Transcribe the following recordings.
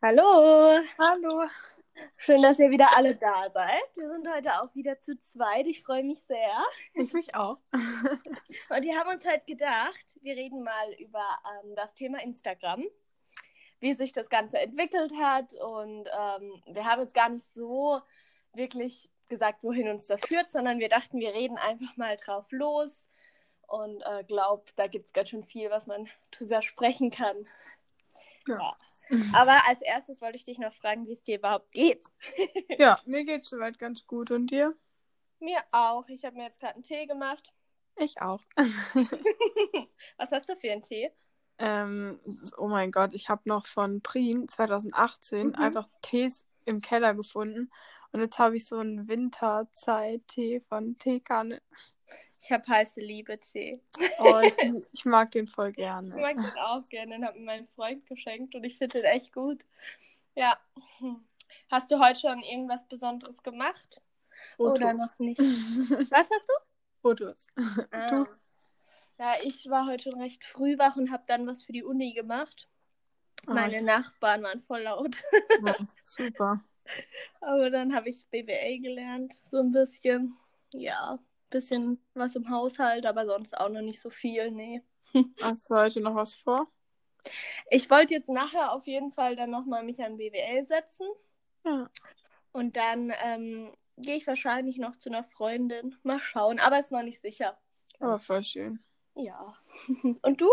Hallo, Hallo. schön, dass ihr wieder alle da seid. Wir sind heute auch wieder zu zweit. Ich freue mich sehr. Ich mich auch. Und wir haben uns heute gedacht, wir reden mal über ähm, das Thema Instagram, wie sich das Ganze entwickelt hat. Und ähm, wir haben jetzt gar nicht so wirklich gesagt, wohin uns das führt, sondern wir dachten, wir reden einfach mal drauf los. Und äh, glaub, da gibt es ganz schön viel, was man drüber sprechen kann. Ja. Aber als erstes wollte ich dich noch fragen, wie es dir überhaupt geht. Ja, mir geht's soweit ganz gut. Und dir? Mir auch. Ich habe mir jetzt gerade einen Tee gemacht. Ich auch. Was hast du für einen Tee? ähm, oh mein Gott, ich habe noch von Prien 2018 Mhm. einfach Tees im Keller gefunden. Und jetzt habe ich so einen Winterzeit-Tee von Teekanne. Ich habe heiße Liebe-Tee. Oh, ich, ich mag den voll Ich gerne. mag den auch gerne. Den hat mir mein Freund geschenkt und ich finde den echt gut. Ja. Hast du heute schon irgendwas Besonderes gemacht? Oder Fotos. noch nicht? Was hast du? Fotos. Ah. Du? Ja, ich war heute schon recht früh wach und habe dann was für die Uni gemacht. Ah, Meine ich- Nachbarn waren voll laut. Ja, super. Aber dann habe ich BWL gelernt, so ein bisschen. Ja, bisschen was im Haushalt, aber sonst auch noch nicht so viel, nee. Hast du heute noch was vor? Ich wollte jetzt nachher auf jeden Fall dann nochmal mich an BWL setzen Ja. und dann ähm, gehe ich wahrscheinlich noch zu einer Freundin. Mal schauen, aber ist noch nicht sicher. Aber voll schön. Ja. Und du?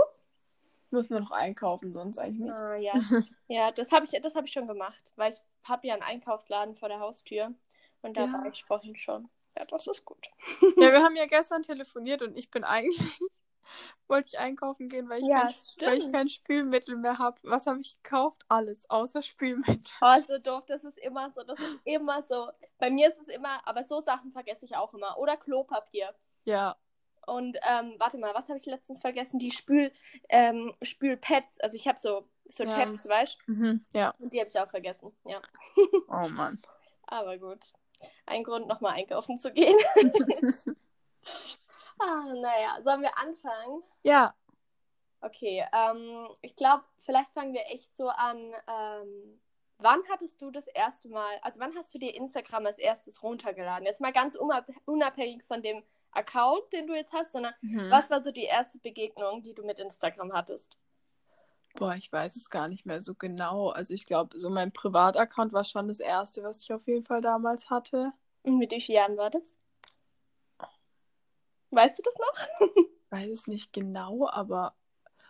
Muss nur noch einkaufen, sonst eigentlich nichts. Ah, ja. Ja, das habe ich, das hab ich schon gemacht, weil ich habe ja einen Einkaufsladen vor der Haustür und da Ja. war ich vorhin schon. Ja, das ist gut. Ja, wir haben ja gestern telefoniert und ich bin eigentlich, wollte ich einkaufen gehen, weil ich, Ja, kein, weil ich kein Spülmittel mehr habe. Was habe ich gekauft? Alles, außer Spülmittel. Oh, so doof, das ist immer so, das ist immer so. Bei mir ist es immer, aber so Sachen vergesse ich auch immer. Oder Klopapier. Ja, Und ähm, warte mal, was habe ich letztens vergessen? Die Spül, ähm, Spülpads. Also ich habe so, so Ja. Tabs, weißt du? mhm. ja. Und die habe ich auch vergessen. Ja. Oh Mann. Aber gut. Ein Grund, nochmal einkaufen zu gehen. ah, naja, sollen wir anfangen? ja, Okay, ähm, ich glaube, vielleicht fangen wir echt so an. Ähm, wann hattest du das erste Mal, also wann hast du dir Instagram als erstes runtergeladen? Jetzt mal ganz unab- unabhängig von dem Account, den du jetzt hast, sondern mhm. was war so die erste Begegnung, die du mit Instagram hattest? Boah, ich weiß es gar nicht mehr so genau. Also ich glaube, so mein Privataccount war schon das erste, was ich auf jeden Fall damals hatte. Und mit wie vielen Jahren war das? Weißt du das noch? Ich weiß es nicht genau, aber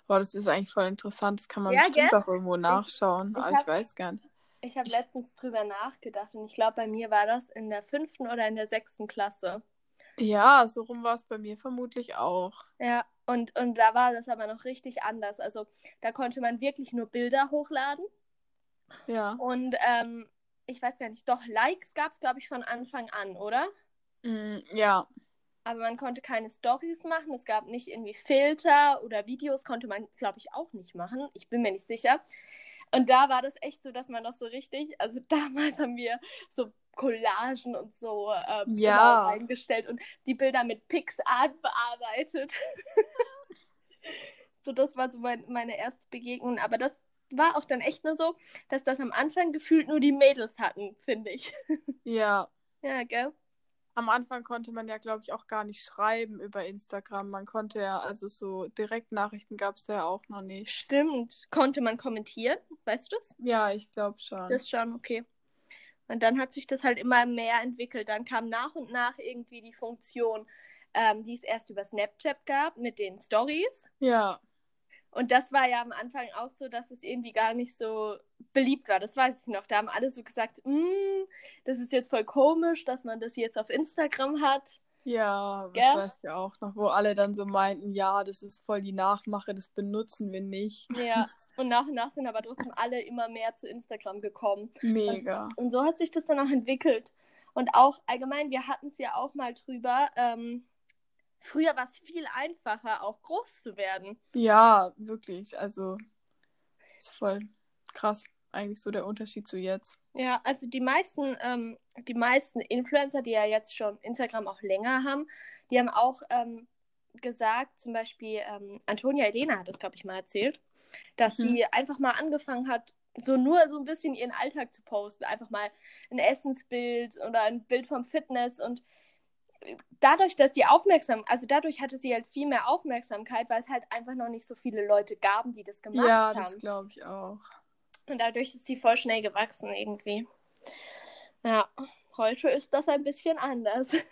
boah, das ist eigentlich voll interessant. Das kann man Ja, bestimmt gell? auch irgendwo nachschauen. ich aber ich hab- weiß gar nicht. Ich habe Ich- letztens drüber nachgedacht und ich glaube, bei mir war das in der fünften oder in der sechsten Klasse. Ja, so rum war es bei mir vermutlich auch. Ja, und, und da war das aber noch richtig anders. Also da konnte man wirklich nur Bilder hochladen. Ja. Und ähm, ich weiß gar nicht, doch, Likes gab es, glaube ich, von Anfang an, oder? Mm, ja. Aber man konnte keine Stories machen. Es gab nicht irgendwie Filter oder Videos, konnte man, glaube ich, auch nicht machen. Ich bin mir nicht sicher. Und da war das echt so, dass man noch so richtig, also damals haben wir so Collagen und so ähm, Ja. immer reingestellt und die Bilder mit PixArt bearbeitet. so, das war so mein, meine erste Begegnung. Aber das war auch dann echt nur so, dass das am Anfang gefühlt nur die Mädels hatten, finde ich. Ja. Ja, gell? Am Anfang konnte man ja, glaube ich, auch gar nicht schreiben über Instagram. Man konnte ja, also so Direktnachrichten gab es ja auch noch nicht. Stimmt. Konnte man kommentieren? Weißt du das? Ja, ich glaube schon. Das schon, okay. Und dann hat sich das halt immer mehr entwickelt. Dann kam nach und nach irgendwie die Funktion, ähm, die es erst über Snapchat gab mit den Stories. Ja. Und das war ja am Anfang auch so, dass es irgendwie gar nicht so beliebt war. Das weiß ich noch. Da haben alle so gesagt, "Mm, das ist jetzt voll komisch, dass man das jetzt auf Instagram hat. Ja, das Gell? weißt du ja auch noch, wo alle dann so meinten, ja, das ist voll die Nachmache, das benutzen wir nicht. Ja. Und nach und nach sind aber trotzdem alle immer mehr zu Instagram gekommen. Mega. Und so hat sich das dann auch entwickelt. Und auch allgemein, wir hatten es ja auch mal drüber. Ähm, früher war es viel einfacher, auch groß zu werden. Ja, wirklich. Also, ist voll krass. Eigentlich so der Unterschied zu jetzt. Ja, also die meisten, ähm, die meisten Influencer, die ja jetzt schon Instagram auch länger haben, die haben auch ähm, gesagt, zum Beispiel ähm, Antonia Elena hat das, glaube ich, mal erzählt, dass Mhm. die einfach mal angefangen hat, so nur so ein bisschen ihren Alltag zu posten. Einfach mal ein Essensbild oder ein Bild vom Fitness und dadurch, dass die aufmerksam, also dadurch hatte sie halt viel mehr Aufmerksamkeit, weil es halt einfach noch nicht so viele Leute gaben, die das gemacht ja, haben. Ja, das glaube ich auch. Und dadurch ist sie voll schnell gewachsen irgendwie. Ja, heute ist das ein bisschen anders.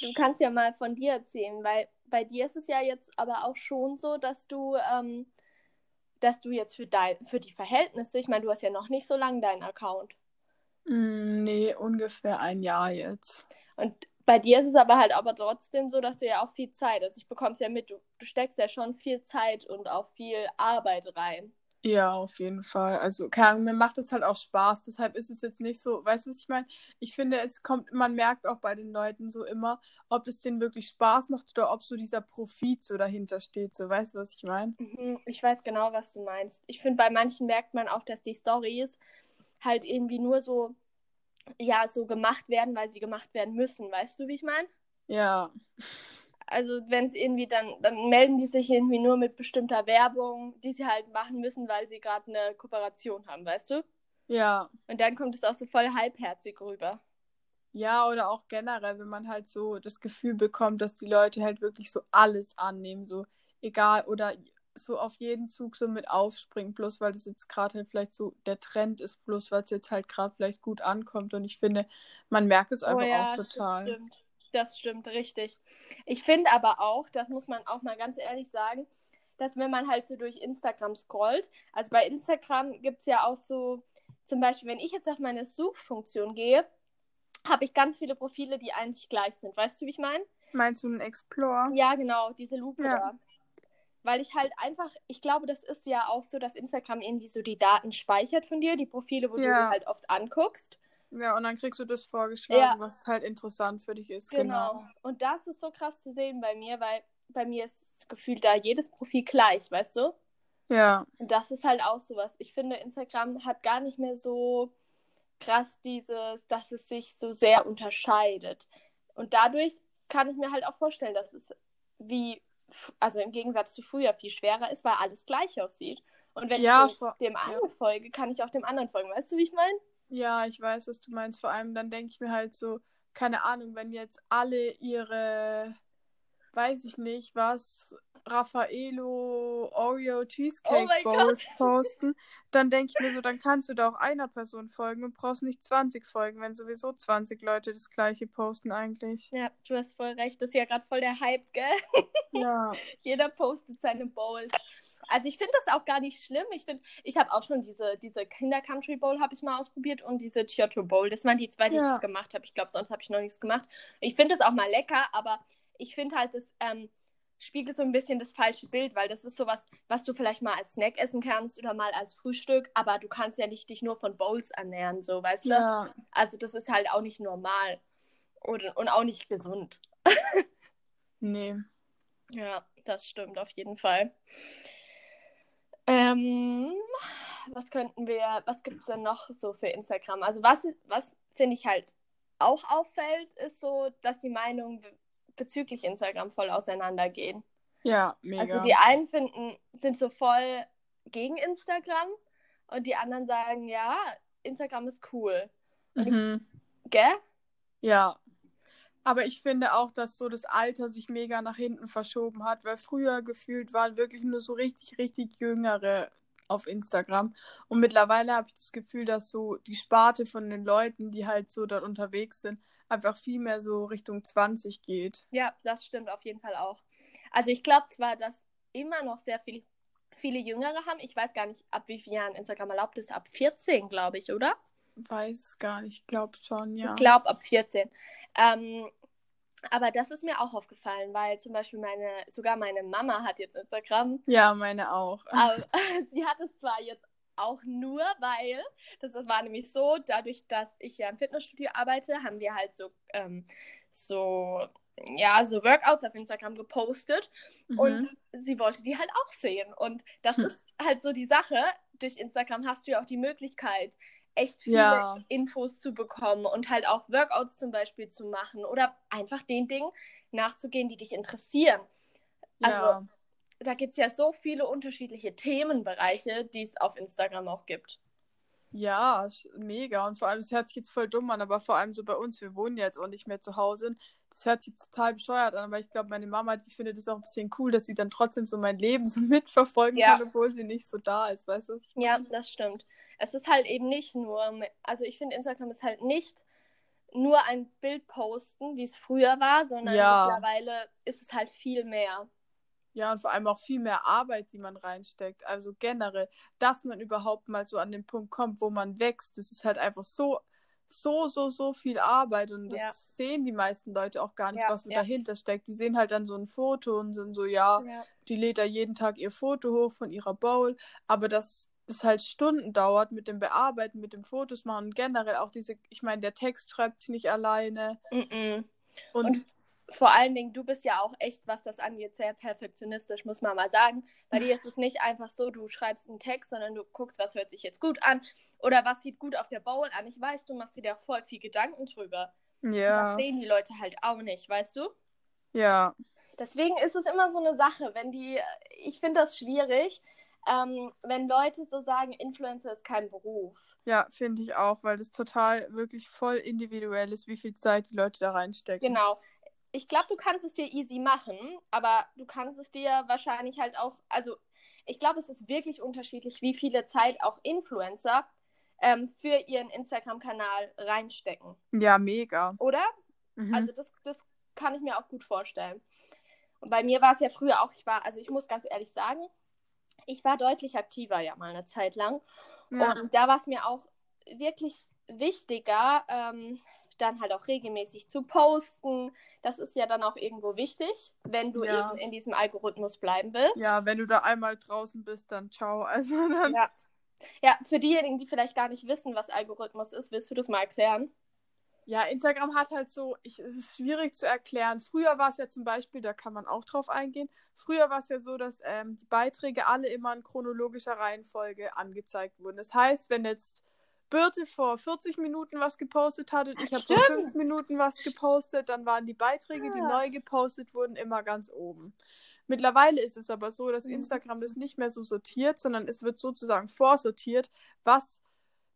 du kannst ja mal von dir erzählen, weil bei dir ist es ja jetzt aber auch schon so, dass du, ähm, dass du jetzt für dein, für die Verhältnisse, ich meine, du hast ja noch nicht so lange deinen Account. Mm, nee, ungefähr ein Jahr jetzt. Und bei dir ist es aber halt aber trotzdem so, dass du ja auch viel Zeit, also ich bekomme es ja mit, du, du steckst ja schon viel Zeit und auch viel Arbeit rein. Ja, auf jeden Fall. Also, keine Ahnung, mir macht es halt auch Spaß. Deshalb ist es jetzt nicht so, weißt du, was ich meine? Ich finde, es kommt, man merkt auch bei den Leuten so immer, ob es denen wirklich Spaß macht oder ob so dieser Profit so dahinter steht. So, weißt du, was ich meine? Mhm, ich weiß genau, was du meinst. Ich finde, bei manchen merkt man auch, dass die Stories halt irgendwie nur so ja so gemacht werden, weil sie gemacht werden müssen. Weißt du, wie ich meine? Ja. Also wenn es irgendwie dann, dann melden die sich irgendwie nur mit bestimmter Werbung, die sie halt machen müssen, weil sie gerade eine Kooperation haben, weißt du? Ja. Und dann kommt es auch so voll halbherzig rüber. Ja, oder auch generell, wenn man halt so das Gefühl bekommt, dass die Leute halt wirklich so alles annehmen, so egal oder so auf jeden Zug so mit aufspringen, bloß weil das jetzt gerade halt vielleicht so der Trend ist, bloß weil es jetzt halt gerade vielleicht gut ankommt. Und ich finde, man merkt es einfach oh ja, auch total. Das stimmt. das stimmt, richtig. Ich finde aber auch, das muss man auch mal ganz ehrlich sagen, dass wenn man halt so durch Instagram scrollt, also bei Instagram gibt es ja auch so, zum Beispiel, wenn ich jetzt auf meine Suchfunktion gehe, habe ich ganz viele Profile, die eigentlich gleich sind. Weißt du, wie ich meine? Meinst du einen Explore? Ja, genau, diese Lupe ja. da weil ich halt einfach, ich glaube, das ist ja auch so, dass Instagram irgendwie so die Daten speichert von dir, die Profile, wo ja. du halt oft anguckst. Ja, und dann kriegst du das vorgeschlagen, ja. was halt interessant für dich ist. Genau. genau. Und das ist so krass zu sehen bei mir, weil bei mir ist das Gefühl da jedes Profil gleich, weißt du? Ja. Und das ist halt auch sowas. Ich finde, Instagram hat gar nicht mehr so krass dieses, dass es sich so sehr unterscheidet. Und dadurch kann ich mir halt auch vorstellen, dass es wie also im Gegensatz zu früher viel schwerer ist, weil alles gleich aussieht. Und wenn ja, ich dem, dem einen ja. folge, kann ich auch dem anderen folgen. Weißt du, wie ich meine? Ja, ich weiß, was du meinst. Vor allem dann denke ich mir halt so, keine Ahnung, wenn jetzt alle ihre, weiß ich nicht, was, Raffaello Oreo Cheesecake oh Bowls posten, dann denke ich mir so, dann kannst du da auch einer Person folgen und brauchst nicht 20 folgen, wenn sowieso 20 Leute das gleiche posten eigentlich. Ja, du hast voll recht. Das ist ja gerade voll der Hype, gell? Ja. Jeder postet seine Bowls. Also ich finde das auch gar nicht schlimm. Ich finde, ich habe auch schon diese, diese Kinder Country Bowl habe ich mal ausprobiert und diese Giotto Bowl. Das waren die zwei, die ja. ich gemacht habe. Ich glaube, sonst habe ich noch nichts gemacht. Ich finde das auch mal lecker, aber ich finde halt, das ähm, spiegelt so ein bisschen das falsche Bild, weil das ist sowas, was du vielleicht mal als Snack essen kannst oder mal als Frühstück, aber du kannst ja nicht dich nur von Bowls ernähren, so, weißt ja. du? Also das ist halt auch nicht normal und, und auch nicht gesund. nee. Ja, das stimmt auf jeden Fall. Ähm, was könnten wir, was gibt es denn noch so für Instagram? Also was, was finde ich halt auch auffällt, ist so, dass die Meinung bezüglich Instagram voll auseinandergehen. Ja, mega. Also die einen finden, sind so voll gegen Instagram und die anderen sagen, ja, Instagram ist cool. Mhm. Ich, gell? Ja. Aber ich finde auch, dass so das Alter sich mega nach hinten verschoben hat, weil früher gefühlt waren wirklich nur so richtig, richtig jüngere auf Instagram. Und mittlerweile habe ich das Gefühl, dass so die Sparte von den Leuten, die halt so dort unterwegs sind, einfach viel mehr so Richtung 20 geht. Ja, das stimmt auf jeden Fall auch. Also ich glaube zwar, dass immer noch sehr viel, viele Jüngere haben. Ich weiß gar nicht, ab wie vielen Jahren Instagram erlaubt ist. Ab 14, glaube ich, oder? Weiß es gar nicht. Ich glaube schon, ja. Ich glaube ab 14. Ähm, aber das ist mir auch aufgefallen, weil zum Beispiel meine, sogar meine Mama hat jetzt Instagram. Ja, meine auch. Aber sie hat es zwar jetzt auch nur, weil, das war nämlich so, dadurch, dass ich ja im Fitnessstudio arbeite, haben wir halt so, ähm, so, ja, so Workouts auf Instagram gepostet mhm. und sie wollte die halt auch sehen. Und das hm. ist halt so die Sache, durch Instagram hast du ja auch die Möglichkeit, echt viele ja. Infos zu bekommen und halt auch Workouts zum Beispiel zu machen oder einfach den Dingen nachzugehen, die dich interessieren. Also, ja. da gibt es ja so viele unterschiedliche Themenbereiche, die es auf Instagram auch gibt. Ja, mega. Und vor allem, hört sich jetzt voll dumm an, aber vor allem so bei uns, wir wohnen jetzt auch nicht mehr zu Hause. Das hört sich total bescheuert an, aber ich glaube, meine Mama, die findet es auch ein bisschen cool, dass sie dann trotzdem so mein Leben so mitverfolgen ja. kann, obwohl sie nicht so da ist, weißt du? Ja, das stimmt. Es ist halt eben nicht nur, also ich finde, Instagram ist halt nicht nur ein Bild posten, wie es früher war, sondern ja. mittlerweile ist es halt viel mehr. Ja, und vor allem auch viel mehr Arbeit, die man reinsteckt. Also generell, dass man überhaupt mal so an den Punkt kommt, wo man wächst, das ist halt einfach so, so, so, so viel Arbeit. Und das ja. sehen die meisten Leute auch gar nicht, ja, was ja. dahinter steckt. Die sehen halt dann so ein Foto und sind so, ja, die lädt da jeden Tag ihr Foto hoch von ihrer Bowl. Aber das es halt Stunden dauert mit dem Bearbeiten, mit dem Fotos machen und generell auch diese, ich meine, der Text schreibt sie nicht alleine. Mm -mm. Und, und, vor allen Dingen, du bist ja auch echt, was das angeht, sehr perfektionistisch, muss man mal sagen. Bei dir ist es nicht einfach so, du schreibst einen Text, sondern du guckst, was hört sich jetzt gut an oder was sieht gut auf der Bowl an. Ich weiß, du machst dir da voll viel Gedanken drüber. Ja. Das sehen die Leute halt auch nicht, weißt du? Ja. Deswegen ist es immer so eine Sache, wenn die, ich finde das schwierig, ähm, wenn Leute so sagen, Influencer ist kein Beruf. Ja, finde ich auch, weil das total wirklich voll individuell ist, wie viel Zeit die Leute da reinstecken. Genau. Ich glaube, du kannst es dir easy machen, aber du kannst es dir wahrscheinlich halt auch, also ich glaube, es ist wirklich unterschiedlich, wie viele Zeit auch Influencer ähm, für ihren Instagram-Kanal reinstecken. Ja, mega. Oder? Mhm. Also das, das kann ich mir auch gut vorstellen. Und bei mir war es ja früher auch, ich war, also ich muss ganz ehrlich sagen, ich war deutlich aktiver ja mal eine Zeit lang. Ja. Und da war es mir auch wirklich wichtiger, ähm, dann halt auch regelmäßig zu posten. Das ist ja dann auch irgendwo wichtig, wenn du ja. eben in diesem Algorithmus bleiben willst. Ja, wenn du da einmal draußen bist, dann ciao. Also dann... Ja. ja, für diejenigen, die vielleicht gar nicht wissen, was Algorithmus ist, willst du das mal erklären? Ja, Instagram hat halt so, ich, es ist schwierig zu erklären. Früher war es ja zum Beispiel, da kann man auch drauf eingehen, früher war es ja so, dass ähm, die Beiträge alle immer in chronologischer Reihenfolge angezeigt wurden. Das heißt, wenn jetzt Birte vor 40 Minuten was gepostet hat und ich habe vor 5 Minuten was gepostet, dann waren die Beiträge, ja. die neu gepostet wurden, immer ganz oben. Mittlerweile ist es aber so, dass mhm. Instagram das nicht mehr so sortiert, sondern es wird sozusagen vorsortiert, was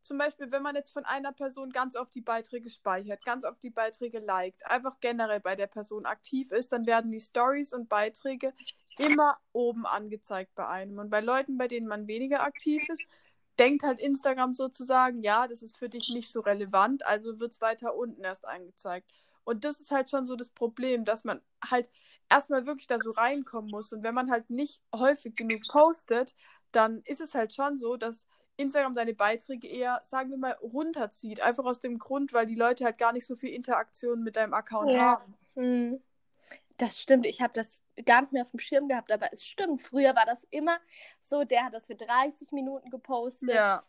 zum Beispiel, wenn man jetzt von einer Person ganz oft die Beiträge speichert, ganz oft die Beiträge liked, einfach generell bei der Person aktiv ist, dann werden die Stories und Beiträge immer oben angezeigt bei einem. Und bei Leuten, bei denen man weniger aktiv ist, denkt halt Instagram sozusagen, ja, das ist für dich nicht so relevant, also wird es weiter unten erst angezeigt. Und das ist halt schon so das Problem, dass man halt erstmal wirklich da so reinkommen muss. Und wenn man halt nicht häufig genug postet, dann ist es halt schon so, dass Instagram deine Beiträge eher, sagen wir mal, runterzieht. Einfach aus dem Grund, weil die Leute halt gar nicht so viel Interaktion mit deinem Account ja. haben. Hm. Das stimmt, ich habe das gar nicht mehr auf dem Schirm gehabt, aber es stimmt. Früher war das immer so, der hat das für 30 Minuten gepostet. Ja.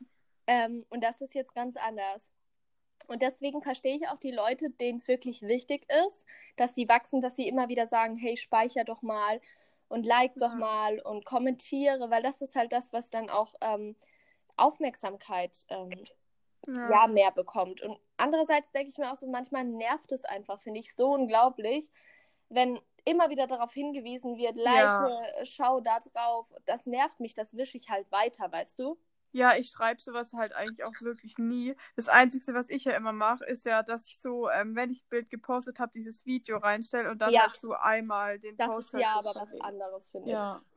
Ähm, und das ist jetzt ganz anders. Und deswegen verstehe ich auch die Leute, denen es wirklich wichtig ist, dass sie wachsen, dass sie immer wieder sagen, hey, speicher doch mal und like ja. doch mal und kommentiere, weil das ist halt das, was dann auch ähm, Aufmerksamkeit ähm, ja. ja. mehr bekommt. Und andererseits denke ich mir auch so, manchmal nervt es einfach, finde ich so unglaublich, wenn immer wieder darauf hingewiesen wird, like, ja. schau da drauf, das nervt mich, das wische ich halt weiter, weißt du? Ja, ich schreibe sowas halt eigentlich auch wirklich nie. Das Einzige, was ich ja immer mache, ist ja, dass ich so, ähm, wenn ich ein Bild gepostet habe, dieses Video reinstelle und dann ja. halt so einmal den das Post Das ist halt ja so aber was anderes, finde ja. ich.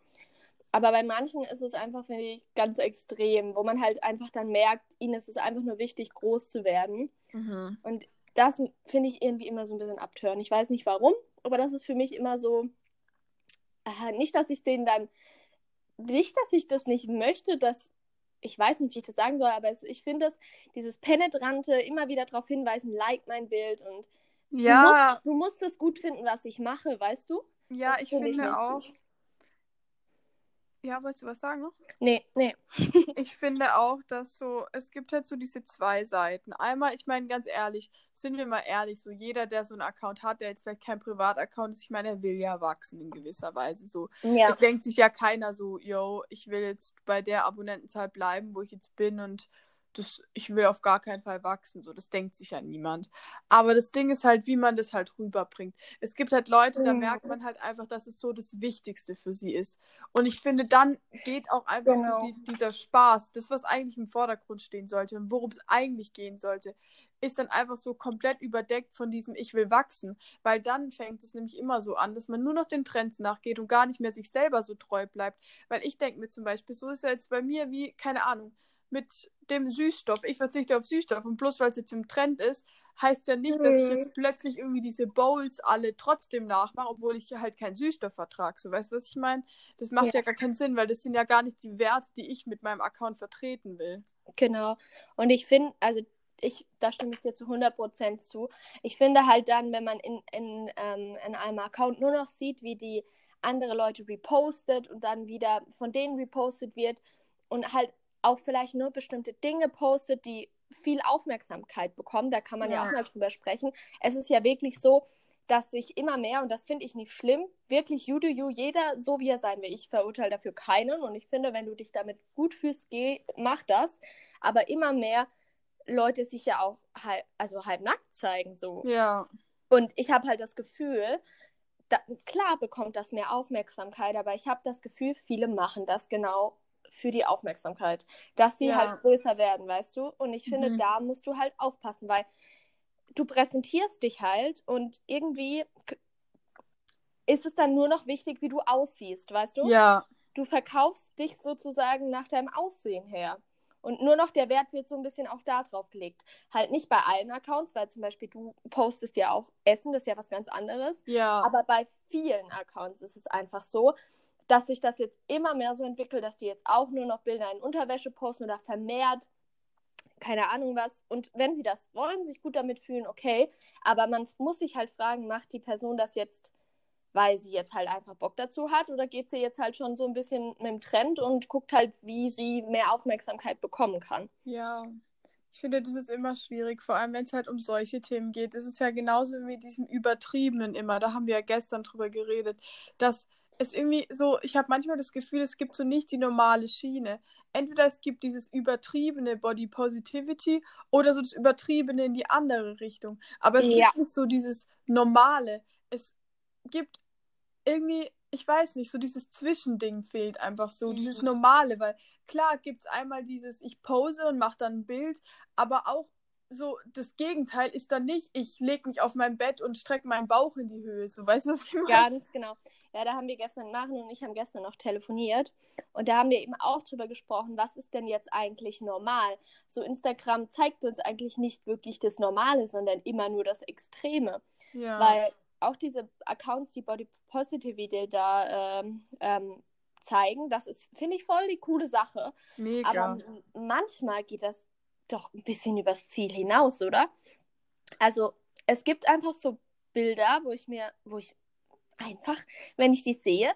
Aber bei manchen ist es einfach, finde ich, ganz extrem, wo man halt einfach dann merkt, ihnen ist es einfach nur wichtig, groß zu werden. Mhm. Und das finde ich irgendwie immer so ein bisschen abtören. Ich weiß nicht warum, aber das ist für mich immer so, äh, nicht, dass ich den dann, nicht, dass ich das nicht möchte, dass, ich weiß nicht, wie ich das sagen soll, aber es, ich finde es, dieses penetrante, immer wieder darauf hinweisen, like mein Bild und ja. du, musst, du musst es gut finden, was ich mache, weißt du? Ja, das ich finde ich auch. Ja, wolltest du was sagen noch? Nee, nee. ich finde auch, dass so, es gibt halt so diese zwei Seiten. Einmal, ich meine, ganz ehrlich, sind wir mal ehrlich, so jeder, der so einen Account hat, der jetzt vielleicht kein Privataccount ist, ich meine, er will ja wachsen in gewisser Weise. So, ja. es denkt sich ja keiner so, yo, ich will jetzt bei der Abonnentenzahl bleiben, wo ich jetzt bin und das, ich will auf gar keinen Fall wachsen, so, das denkt sich ja niemand. Aber das Ding ist halt, wie man das halt rüberbringt. Es gibt halt Leute, da Mhm. merkt man halt einfach, dass es so das Wichtigste für sie ist. Und ich finde, dann geht auch einfach Genau. so die, dieser Spaß, das, was eigentlich im Vordergrund stehen sollte und worum es eigentlich gehen sollte, ist dann einfach so komplett überdeckt von diesem Ich will wachsen. Weil dann fängt es nämlich immer so an, dass man nur noch den Trends nachgeht und gar nicht mehr sich selber so treu bleibt. Weil ich denke mir zum Beispiel, so ist ja jetzt bei mir wie, keine Ahnung, mit dem Süßstoff. Ich verzichte auf Süßstoff und bloß weil es jetzt im Trend ist, heißt ja nicht, dass ich Mhm. jetzt plötzlich irgendwie diese Bowls alle trotzdem nachmache, obwohl ich halt keinen Süßstoff vertrage. So, weißt du, was ich meine? Das macht ja. Ja. gar keinen Sinn, weil das sind ja gar nicht die Werte, die ich mit meinem Account vertreten will. Genau. Und ich finde, also ich, da stimme ich dir zu 100% zu. Ich finde halt dann, wenn man in, in, ähm, in einem Account nur noch sieht, wie die andere Leute repostet und dann wieder von denen repostet wird und halt auch vielleicht nur bestimmte Dinge postet, die viel Aufmerksamkeit bekommen, da kann man ja, Ja. auch mal drüber sprechen. Es ist ja wirklich so, dass sich immer mehr, und das finde ich nicht schlimm, wirklich you do you, jeder so wie er sein will. Ich verurteile dafür keinen und ich finde, wenn du dich damit gut fühlst, geh, mach das. Aber immer mehr Leute sich ja auch halb, also halb nackt zeigen so. Ja. Und ich habe halt das Gefühl, da, klar bekommt das mehr Aufmerksamkeit, aber ich habe das Gefühl, viele machen das genau für die Aufmerksamkeit, dass sie Ja. halt größer werden, weißt du? Und ich finde, Mhm. da musst du halt aufpassen, weil du präsentierst dich halt und irgendwie ist es dann nur noch wichtig, wie du aussiehst, weißt du? Ja. Du verkaufst dich sozusagen nach deinem Aussehen her. Und nur noch der Wert wird so ein bisschen auch da drauf gelegt. Halt nicht bei allen Accounts, weil zum Beispiel du postest ja auch Essen, das ist ja was ganz anderes. Ja. Aber bei vielen Accounts ist es einfach so, dass sich das jetzt immer mehr so entwickelt, dass die jetzt auch nur noch Bilder in Unterwäsche posten oder vermehrt, keine Ahnung was. Und wenn sie das wollen, sich gut damit fühlen, okay. Aber man muss sich halt fragen, macht die Person das jetzt, weil sie jetzt halt einfach Bock dazu hat, oder geht sie jetzt halt schon so ein bisschen mit dem Trend und guckt halt, wie sie mehr Aufmerksamkeit bekommen kann? Ja, ich finde, das ist immer schwierig, vor allem wenn es halt um solche Themen geht. Es ist ja genauso wie mit diesem Übertriebenen immer, da haben wir ja gestern drüber geredet, dass es irgendwie so, ich habe manchmal das Gefühl, es gibt so nicht die normale Schiene. Entweder es gibt dieses übertriebene Body Positivity oder so das Übertriebene in die andere Richtung. Aber es Ja. gibt nicht so dieses Normale. Es gibt irgendwie, ich weiß nicht, so dieses Zwischending fehlt einfach so, Mhm. dieses Normale, weil klar gibt es einmal dieses, ich pose und mache dann ein Bild, aber auch so das Gegenteil ist dann nicht, ich lege mich auf mein Bett und strecke meinen Bauch in die Höhe. So, weißt du, was ich meine? Ganz genau. Ja, da haben wir gestern, Maren und ich haben gestern noch telefoniert und da haben wir eben auch drüber gesprochen, was ist denn jetzt eigentlich normal? So Instagram zeigt uns eigentlich nicht wirklich das Normale, sondern immer nur das Extreme. Ja. Weil auch diese Accounts, die Body Positivity da ähm, ähm, zeigen, das ist, finde ich, voll die coole Sache. Mega. Aber manchmal geht das doch ein bisschen übers Ziel hinaus, oder? Also, es gibt einfach so Bilder, wo ich mir, wo ich einfach, wenn ich die sehe,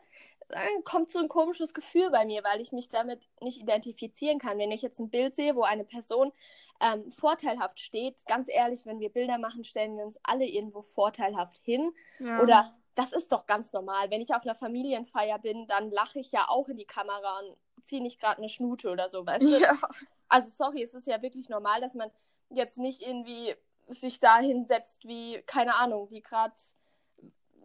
dann kommt so ein komisches Gefühl bei mir, weil ich mich damit nicht identifizieren kann. Wenn ich jetzt ein Bild sehe, wo eine Person ähm, vorteilhaft steht, ganz ehrlich, wenn wir Bilder machen, stellen wir uns alle irgendwo vorteilhaft hin. ja. Oder das ist doch ganz normal. Wenn ich auf einer Familienfeier bin, dann lache ich ja auch in die Kamera und ziehe nicht gerade eine Schnute oder so, weißt du? Ja. Also sorry, es ist ja wirklich normal, dass man jetzt nicht irgendwie sich da hinsetzt wie, keine Ahnung, wie gerade,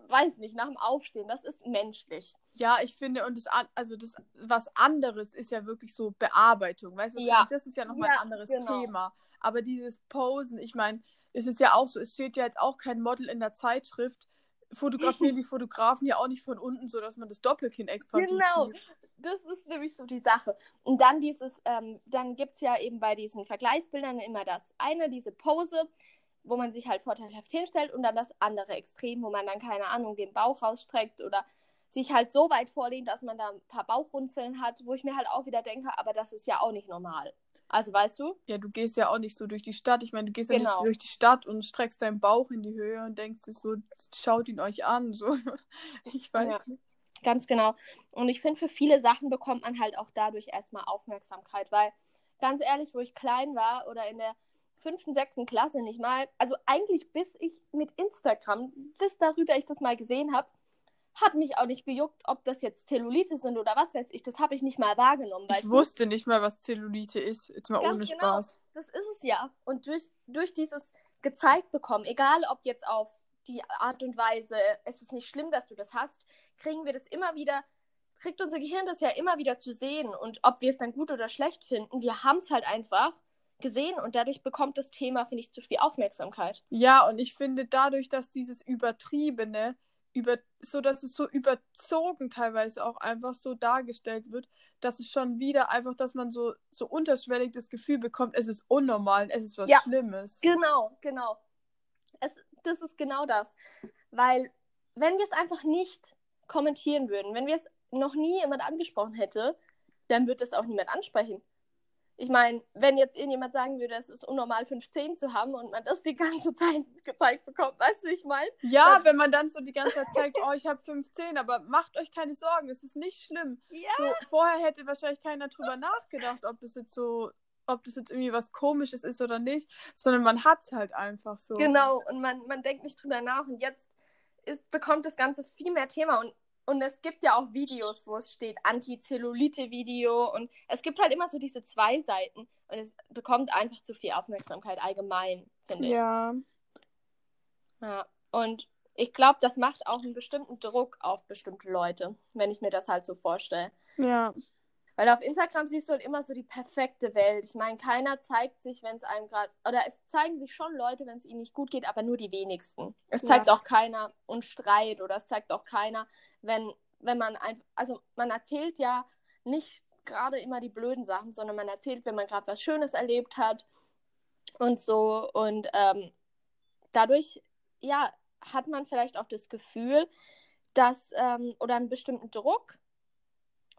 weiß nicht, nach dem Aufstehen. Das ist menschlich. Ja, ich finde, und das, also das, was anderes ist ja wirklich so Bearbeitung, weißt du? Ja. Das ist ja nochmal ein Ja, anderes genau. Thema. Aber dieses Posen, ich meine, es ist ja auch so, es steht ja jetzt auch kein Model in der Zeitschrift, fotografieren die Fotografen ja auch nicht von unten, so dass man das Doppelkinn extra gut Genau. sieht. Das ist nämlich so die Sache. Und dann dieses, ähm, dann gibt es ja eben bei diesen Vergleichsbildern immer das eine, diese Pose, wo man sich halt vorteilhaft hinstellt und dann das andere Extrem, wo man dann, keine Ahnung, den Bauch rausstreckt oder sich halt so weit vorlehnt, dass man da ein paar Bauchrunzeln hat, wo ich mir halt auch wieder denke, aber das ist ja auch nicht normal. Also weißt du? Ja, du gehst ja auch nicht so durch die Stadt. Ich meine, du gehst ja Genau. nicht durch die Stadt und streckst deinen Bauch in die Höhe und denkst so, schaut ihn euch an. So. Ich weiß Ja. nicht. Ganz genau. Und ich finde, für viele Sachen bekommt man halt auch dadurch erstmal Aufmerksamkeit, weil ganz ehrlich, wo ich klein war oder in der fünften, sechsten Klasse nicht mal, also eigentlich bis ich mit Instagram, bis darüber ich das mal gesehen habe, hat mich auch nicht gejuckt, ob das jetzt Zellulite sind oder was weiß ich. Das habe ich nicht mal wahrgenommen. Ich wusste nicht mal, was Zellulite ist. Jetzt mal ohne genau, Spaß. Das ist es ja. Und durch, durch dieses gezeigt bekommen, egal ob jetzt auf die Art und Weise, es ist nicht schlimm, dass du das hast, kriegen wir das immer wieder, kriegt unser Gehirn das ja immer wieder zu sehen. Und ob wir es dann gut oder schlecht finden, wir haben es halt einfach gesehen und dadurch bekommt das Thema, finde ich, zu viel Aufmerksamkeit. Ja, und ich finde dadurch, dass dieses Übertriebene über, so dass es so überzogen teilweise auch einfach so dargestellt wird, dass es schon wieder einfach, dass man so, so unterschwellig das Gefühl bekommt, es ist unnormal, es ist was ja, Schlimmes. Genau, genau. Es, das ist genau das. Weil, wenn wir es einfach nicht kommentieren würden, wenn wir es noch nie jemand angesprochen hätte, dann wird es auch niemand ansprechen. Ich meine, wenn jetzt irgendjemand sagen würde, es ist unnormal, 15 zu haben und man das die ganze Zeit gezeigt bekommt, weißt du, wie ich meine? Ja, das... wenn man dann so die ganze Zeit zeigt, oh, ich habe 15, aber macht euch keine Sorgen, es ist nicht schlimm. Ja. So, vorher hätte wahrscheinlich keiner drüber nachgedacht, ob das jetzt so, ob das jetzt irgendwie was Komisches ist oder nicht, sondern man hat es halt einfach so. Genau, und man, man denkt nicht drüber nach und jetzt ist, bekommt das Ganze viel mehr Thema und und es gibt ja auch Videos, wo es steht Anti-Zellulite-Video. Und es gibt halt immer so diese zwei Seiten. Und es bekommt einfach zu viel Aufmerksamkeit allgemein, finde ich. Ja. Ja. Und ich glaube, das macht auch einen bestimmten Druck auf bestimmte Leute, wenn ich mir das halt so vorstelle. Ja. Weil auf Instagram siehst du halt immer so die perfekte Welt. Ich meine, keiner zeigt sich, wenn es einem gerade. Oder es zeigen sich schon Leute, wenn es ihnen nicht gut geht, aber nur die wenigsten. Es zeigt ja. auch keiner und Streit oder es zeigt auch keiner, wenn, wenn man einfach. Also, man erzählt ja nicht gerade immer die blöden Sachen, sondern man erzählt, wenn man gerade was Schönes erlebt hat und so. Und ähm, dadurch, ja, hat man vielleicht auch das Gefühl, dass. Ähm, oder einen bestimmten Druck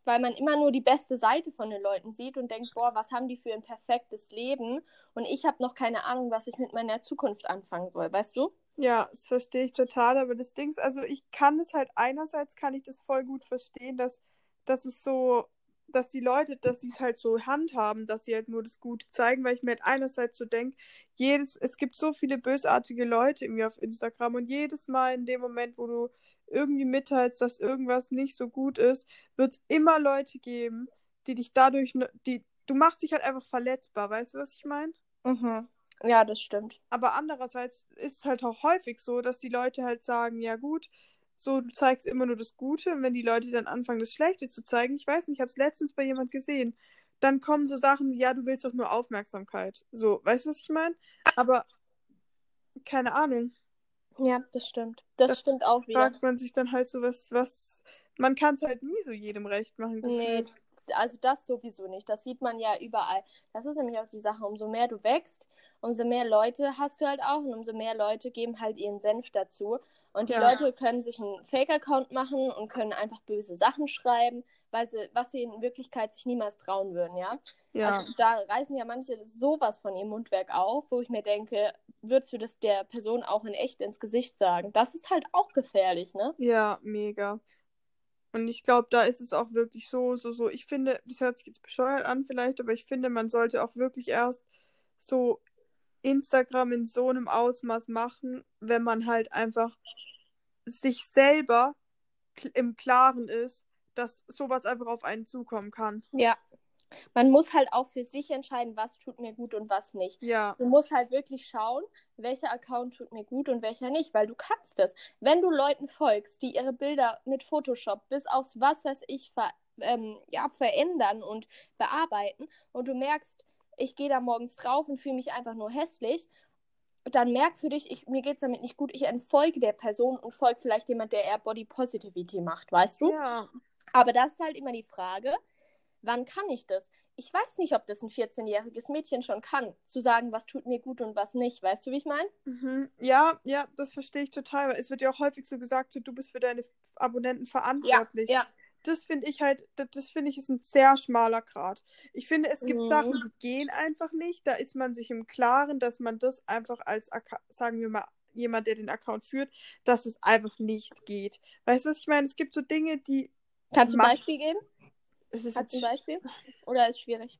weil man immer nur die beste Seite von den Leuten sieht und denkt, boah, was haben die für ein perfektes Leben? Und ich habe noch keine Ahnung, was ich mit meiner Zukunft anfangen soll, weißt du? Ja, das verstehe ich total, aber das Ding ist, also ich kann es halt einerseits kann ich das voll gut verstehen, dass, dass es so, dass die Leute, dass sie es halt so handhaben, dass sie halt nur das Gute zeigen, weil ich mir halt einerseits so denke, es gibt so viele bösartige Leute irgendwie auf Instagram und jedes Mal in dem Moment, wo du irgendwie mitteilst, dass irgendwas nicht so gut ist, wird es immer Leute geben, die dich dadurch, die, du machst dich halt einfach verletzbar, weißt du, was ich meine? Mhm. Ja, das stimmt. Aber andererseits ist es halt auch häufig so, dass die Leute halt sagen, ja gut, so, du zeigst immer nur das Gute und wenn die Leute dann anfangen, das Schlechte zu zeigen, ich weiß nicht, ich habe es letztens bei jemand gesehen, dann kommen so Sachen wie, ja, du willst doch nur Aufmerksamkeit. So, weißt du, was ich meine? Aber keine Ahnung. Ja, das stimmt. Das, das stimmt auch wieder. Fragt man sich dann halt so was, was. Man kann es halt nie so jedem recht machen. Gefühlt. Nee, also das sowieso nicht. Das sieht man ja überall. Das ist nämlich auch die Sache. Umso mehr du wächst, umso mehr Leute hast du halt auch und umso mehr Leute geben halt ihren Senf dazu. Und die ja. Leute können sich einen Fake-Account machen und können einfach böse Sachen schreiben, weil sie, was sie in Wirklichkeit sich niemals trauen würden, ja. ja. Also da reißen ja manche sowas von ihrem Mundwerk auf, wo ich mir denke, würdest du das der Person auch in echt ins Gesicht sagen? Das ist halt auch gefährlich, ne? Ja, mega. Und ich glaube, da ist es auch wirklich so, so, so. Ich finde, das hört sich jetzt bescheuert an vielleicht, aber ich finde, man sollte auch wirklich erst so Instagram in so einem Ausmaß machen, wenn man halt einfach sich selber im Klaren ist, dass sowas einfach auf einen zukommen kann. Ja. Man muss halt auch für sich entscheiden, was tut mir gut und was nicht. Ja. Du musst halt wirklich schauen, welcher Account tut mir gut und welcher nicht, weil du kannst es. Wenn du Leuten folgst, die ihre Bilder mit Photoshop bis aufs was weiß ich ver ähm, ja, verändern und bearbeiten und du merkst, ich gehe da morgens drauf und fühle mich einfach nur hässlich, dann merk für dich, ich, mir geht es damit nicht gut, ich entfolge der Person und folge vielleicht jemand, der eher Body Positivity macht, weißt du? Ja. Aber das ist halt immer die Frage, wann kann ich das? Ich weiß nicht, ob das ein 14-jähriges Mädchen schon kann, zu sagen, was tut mir gut und was nicht. Weißt du, wie ich meine? Mhm. Ja, ja, das verstehe ich total. Es wird ja auch häufig so gesagt, so, du bist für deine Abonnenten verantwortlich. Ja, ja das finde ich halt, das, das finde ich ist ein sehr schmaler Grad. Ich finde, es gibt mhm. Sachen, die gehen einfach nicht. Da ist man sich im Klaren, dass man das einfach als, sagen wir mal, jemand, der den Account führt, dass es einfach nicht geht. Weißt du, was ich meine? Es gibt so Dinge, die. Kannst du ein Beispiel geben? Es ist Hast du ein Beispiel? Oder ist schwierig?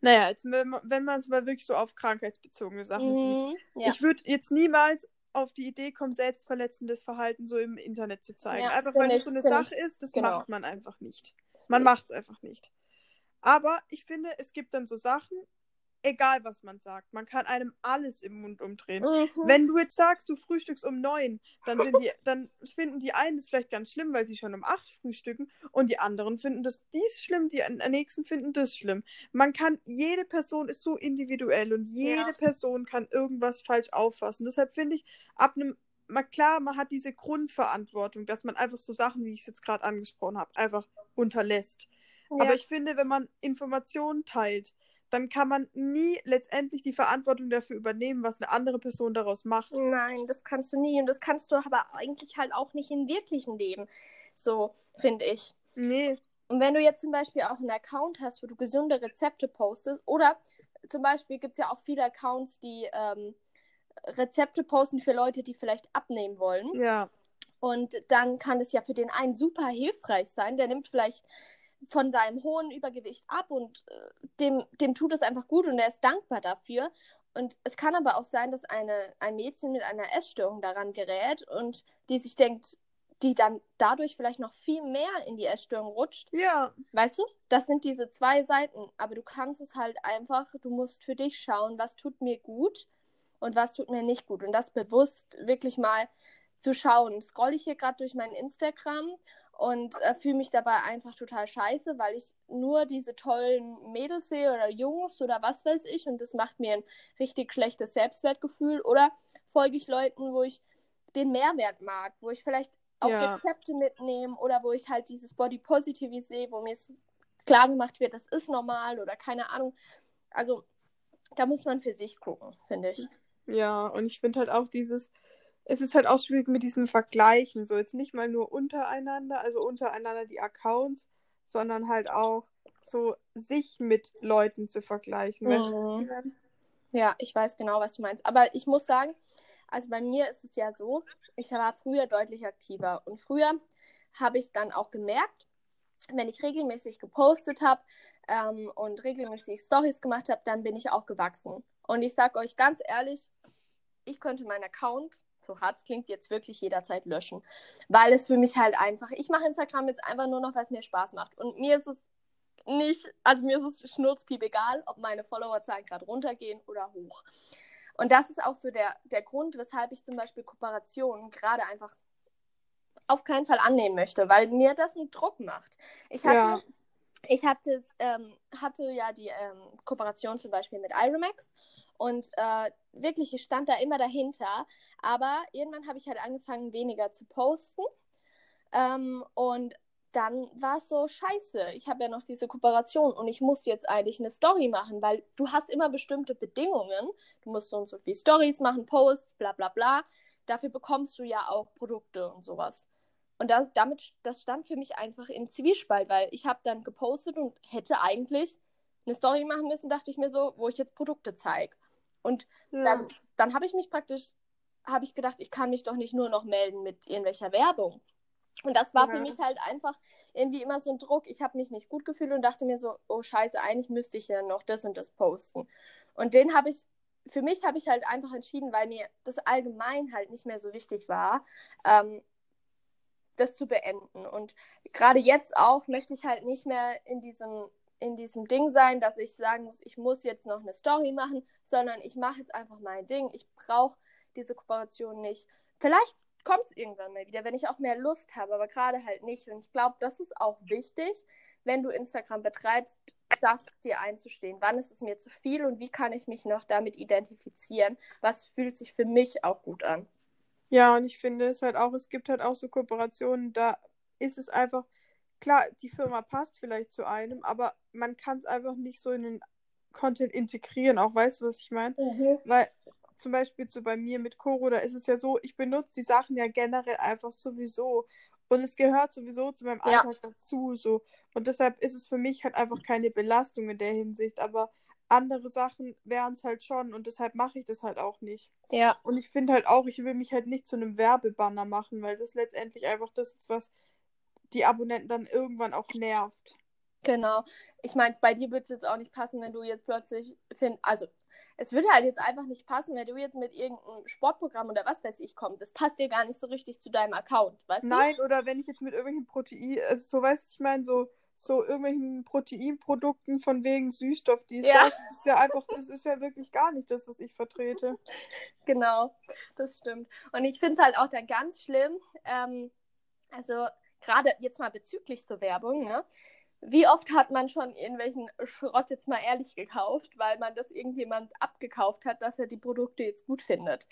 Naja, jetzt, wenn man es mal wirklich so auf krankheitsbezogene Sachen mhm, sieht. Ja. Ich würde jetzt niemals auf die Idee kommen, selbstverletzendes Verhalten so im Internet zu zeigen. Ja, einfach weil es ich- so eine Sache ist, das genau. macht man einfach nicht. Man macht es einfach nicht. Aber ich finde, es gibt dann so Sachen, egal was man sagt, man kann einem alles im Mund umdrehen. Mhm. Wenn du jetzt sagst, du frühstückst um neun, dann, sind die, dann finden die einen es vielleicht ganz schlimm, weil sie schon um acht frühstücken und die anderen finden das dies schlimm, die nächsten finden das schlimm. Man kann, jede Person ist so individuell und jede Ja. Person kann irgendwas falsch auffassen. Deshalb finde ich, ab einem, mal klar, man hat diese Grundverantwortung, dass man einfach so Sachen, wie ich es jetzt gerade angesprochen habe, einfach unterlässt. ja. Aber ich finde, wenn man Informationen teilt, dann kann man nie letztendlich die Verantwortung dafür übernehmen, was eine andere Person daraus macht. Nein, das kannst du nie. Und das kannst du aber eigentlich halt auch nicht im wirklichen Leben. So, finde ich. Nee, Und wenn du jetzt zum Beispiel auch einen Account hast, wo du gesunde Rezepte postest, oder zum Beispiel gibt es ja auch viele Accounts, die ähm, Rezepte posten für Leute, die vielleicht abnehmen wollen. ja, Und dann kann es ja für den einen super hilfreich sein. Der nimmt vielleicht von seinem hohen Übergewicht ab und äh, dem, dem tut es einfach gut und er ist dankbar dafür. Und es kann aber auch sein, dass eine, ein Mädchen mit einer Essstörung daran gerät und die sich denkt, die dann dadurch vielleicht noch viel mehr in die Essstörung rutscht. ja, Weißt du, das sind diese zwei Seiten, aber du kannst es halt einfach, du musst für dich schauen, was tut mir gut und was tut mir nicht gut und das bewusst wirklich mal zu schauen. Scroll ich hier gerade durch mein Instagram und äh, fühle mich dabei einfach total scheiße, weil ich nur diese tollen Mädels sehe oder Jungs oder was weiß ich und das macht mir ein richtig schlechtes Selbstwertgefühl oder folge ich Leuten, wo ich den Mehrwert mag, wo ich vielleicht auch Ja. Rezepte mitnehme oder wo ich halt dieses Body Positivity sehe, wo mir klar gemacht wird, das ist normal oder keine Ahnung. Also da muss man für sich gucken, finde ich. ja. Und ich finde halt auch dieses, es ist halt auch schwierig mit diesem Vergleichen. So jetzt nicht mal nur untereinander, also untereinander die Accounts, sondern halt auch so sich mit Leuten zu vergleichen. Weißt du, meine? Ja, ich weiß genau, was du meinst. Aber ich muss sagen, also bei mir ist es ja so, ich war früher deutlich aktiver. Und früher habe ich dann auch gemerkt, wenn ich regelmäßig gepostet habe ähm, und regelmäßig Stories gemacht habe, dann bin ich auch gewachsen. Und ich sage euch ganz ehrlich, ich könnte meinen Account, so hart es klingt, jetzt wirklich jederzeit löschen. Weil es für mich halt einfach, ich mache Instagram jetzt einfach nur noch, weil es mir Spaß macht. Und mir ist es nicht, also mir ist es schnurzpiep egal, ob meine Followerzahlen gerade runtergehen oder hoch. Und das ist auch so der, der Grund, weshalb ich zum Beispiel Kooperationen gerade einfach auf keinen Fall annehmen möchte, weil mir das einen Druck macht. Ich hatte, Ja. ich hatte, ähm, hatte ja die ähm, Kooperation zum Beispiel mit Iremax und äh, wirklich, ich stand da immer dahinter, aber irgendwann habe ich halt angefangen, weniger zu posten ähm, und dann war es so scheiße. Ich habe ja noch diese Kooperation und ich muss jetzt eigentlich eine Story machen, weil du hast immer bestimmte Bedingungen. Du musst so und so viel Stories machen, Posts, bla bla bla. Dafür bekommst du ja auch Produkte und sowas. Und das, damit, das stand für mich einfach im Zwiespalt, weil ich habe dann gepostet und hätte eigentlich eine Story machen müssen, dachte ich mir so, wo ich jetzt Produkte zeige. Und Ja. dann, dann habe ich mich praktisch, habe ich gedacht, ich kann mich doch nicht nur noch melden mit irgendwelcher Werbung. Und das war für Ja. mich halt einfach irgendwie immer so ein Druck. Ich habe mich nicht gut gefühlt und dachte mir so, oh scheiße, eigentlich müsste ich ja noch das und das posten. Und den habe ich, für mich habe ich halt einfach entschieden, weil mir das allgemein halt nicht mehr so wichtig war, ähm, das zu beenden. Und gerade jetzt auch möchte ich halt nicht mehr in diesem, in diesem Ding sein, dass ich sagen muss, ich muss jetzt noch eine Story machen, sondern ich mache jetzt einfach mein Ding. Ich brauche diese Kooperation nicht. Vielleicht kommt es irgendwann mal wieder, wenn ich auch mehr Lust habe, aber gerade halt nicht. Und ich glaube, das ist auch wichtig, wenn du Instagram betreibst, das dir einzustehen. Wann ist es mir zu viel und wie kann ich mich noch damit identifizieren? Was fühlt sich für mich auch gut an? Ja, und ich finde es halt auch, es gibt halt auch so Kooperationen, da ist es einfach, klar, die Firma passt vielleicht zu einem, aber man kann es einfach nicht so in den Content integrieren, auch weißt du, was ich meine? Weil zum Beispiel so bei mir mit Koro, da ist es ja so, ich benutze die Sachen ja generell einfach sowieso. Und es gehört sowieso zu meinem Ja. Alltag dazu. So. Und deshalb ist es für mich halt einfach keine Belastung in der Hinsicht. Aber andere Sachen wären es halt schon und deshalb mache ich das halt auch nicht. Ja, Und ich finde halt auch, ich will mich halt nicht zu einem Werbebanner machen, weil das letztendlich einfach das ist, was die Abonnenten dann irgendwann auch nervt. Genau. Ich meine, bei dir würde es jetzt auch nicht passen, wenn du jetzt plötzlich find, also es würde halt jetzt einfach nicht passen, wenn du jetzt mit irgendeinem Sportprogramm oder was weiß ich kommst. Das passt dir gar nicht so richtig zu deinem Account, weißt Nein, du? oder wenn ich jetzt mit irgendwelchen Protein, also so weißt du, ich meine, so, so irgendwelchen Proteinprodukten von wegen Süßstoff, die Ja. das ist ja einfach, das ist ja wirklich gar nicht das, was ich vertrete. Genau, das stimmt. Und ich finde es halt auch dann ganz schlimm, ähm, also gerade jetzt mal bezüglich zur Werbung, ne? Wie oft hat man schon irgendwelchen Schrott jetzt mal ehrlich gekauft, weil man das irgendjemand abgekauft hat, dass er die Produkte jetzt gut findet?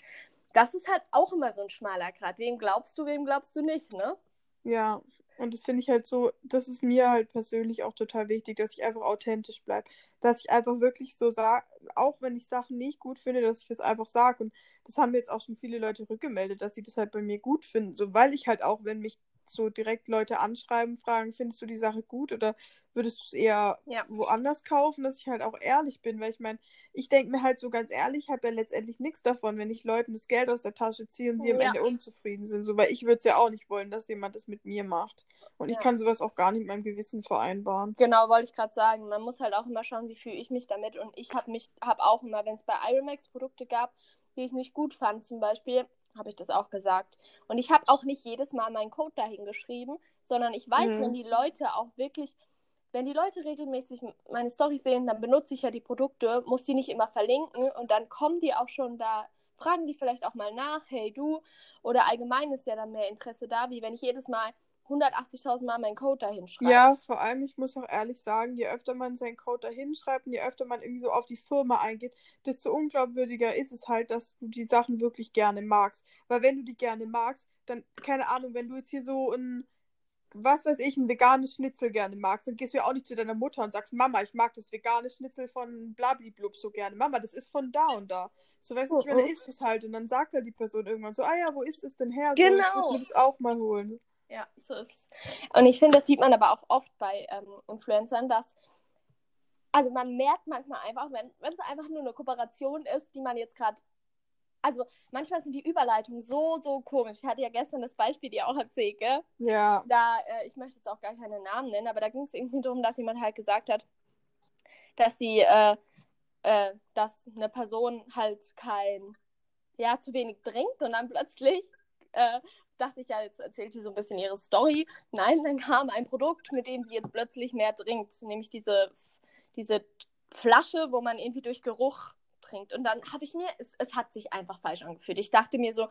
Das ist halt auch immer so ein schmaler Grad. Wem glaubst du, wem glaubst du nicht, ne? Ja, und das finde ich halt so, das ist mir halt persönlich auch total wichtig, dass ich einfach authentisch bleibe. Dass ich einfach wirklich so sage, auch wenn ich Sachen nicht gut finde, dass ich das einfach sage. Und das haben mir jetzt auch schon viele Leute rückgemeldet, dass sie das halt bei mir gut finden. So, weil ich halt auch, wenn mich so direkt Leute anschreiben, fragen, findest du die Sache gut oder würdest du es eher Ja. woanders kaufen, dass ich halt auch ehrlich bin, weil ich meine, ich denke mir halt so ganz ehrlich, ich habe ja letztendlich nichts davon, wenn ich Leuten das Geld aus der Tasche ziehe und sie am Ja. Ende unzufrieden sind, so, weil ich würde es ja auch nicht wollen, dass jemand das mit mir macht. Und ich Ja. kann sowas auch gar nicht mit meinem Gewissen vereinbaren. Genau, wollte ich gerade sagen. Man muss halt auch immer schauen, wie fühle ich mich damit. Und ich habe mich, habe auch immer, wenn es bei Ironmax Produkte gab, die ich nicht gut fand, zum Beispiel, habe ich das auch gesagt. Und ich habe auch nicht jedes Mal meinen Code dahin geschrieben, sondern ich weiß, Mhm. wenn die Leute auch wirklich, wenn die Leute regelmäßig meine Storys sehen, dann benutze ich ja die Produkte, muss die nicht immer verlinken und dann kommen die auch schon da, fragen die vielleicht auch mal nach, hey du, oder allgemein ist ja dann mehr Interesse da, wie wenn ich jedes Mal 180.000 Mal meinen Code dahin schreibe. Ja, vor allem, ich muss auch ehrlich sagen, je öfter man seinen Code da hinschreibt und je öfter man irgendwie so auf die Firma eingeht, desto unglaubwürdiger ist es halt, dass du die Sachen wirklich gerne magst. Weil wenn du die gerne magst, dann, keine Ahnung, wenn du jetzt hier so ein, was weiß ich, ein veganes Schnitzel gerne magst, dann gehst du ja auch nicht zu deiner Mutter und sagst, Mama, ich mag das vegane Schnitzel von Blablablub so gerne. Mama, das ist von da und da. So weißt du, ich meine, Mhm. dann isst du es halt und dann sagt halt die Person irgendwann so, ah ja, wo ist es denn her? So, Genau. Ich würde mir das auch mal holen. Ja, so ist es. Und ich finde, das sieht man aber auch oft bei ähm, Influencern, dass, also man merkt manchmal einfach, wenn wenn es einfach nur eine Kooperation ist, die man jetzt gerade, also manchmal sind die Überleitungen so, so komisch. Ich hatte ja gestern das Beispiel dir auch erzählt, gell? Ja. Da, äh, ich möchte jetzt auch gar keine Namen nennen, aber da ging es irgendwie darum, dass jemand halt gesagt hat, dass die, äh, äh, dass eine Person halt kein, ja, zu wenig trinkt und dann plötzlich äh, dachte ich ja, jetzt erzählt die so ein bisschen ihre Story. Nein, dann kam ein Produkt, mit dem sie jetzt plötzlich mehr trinkt, nämlich diese, diese Flasche, wo man irgendwie durch Geruch trinkt. Und dann habe ich mir, es, es hat sich einfach falsch angefühlt. Ich dachte mir so,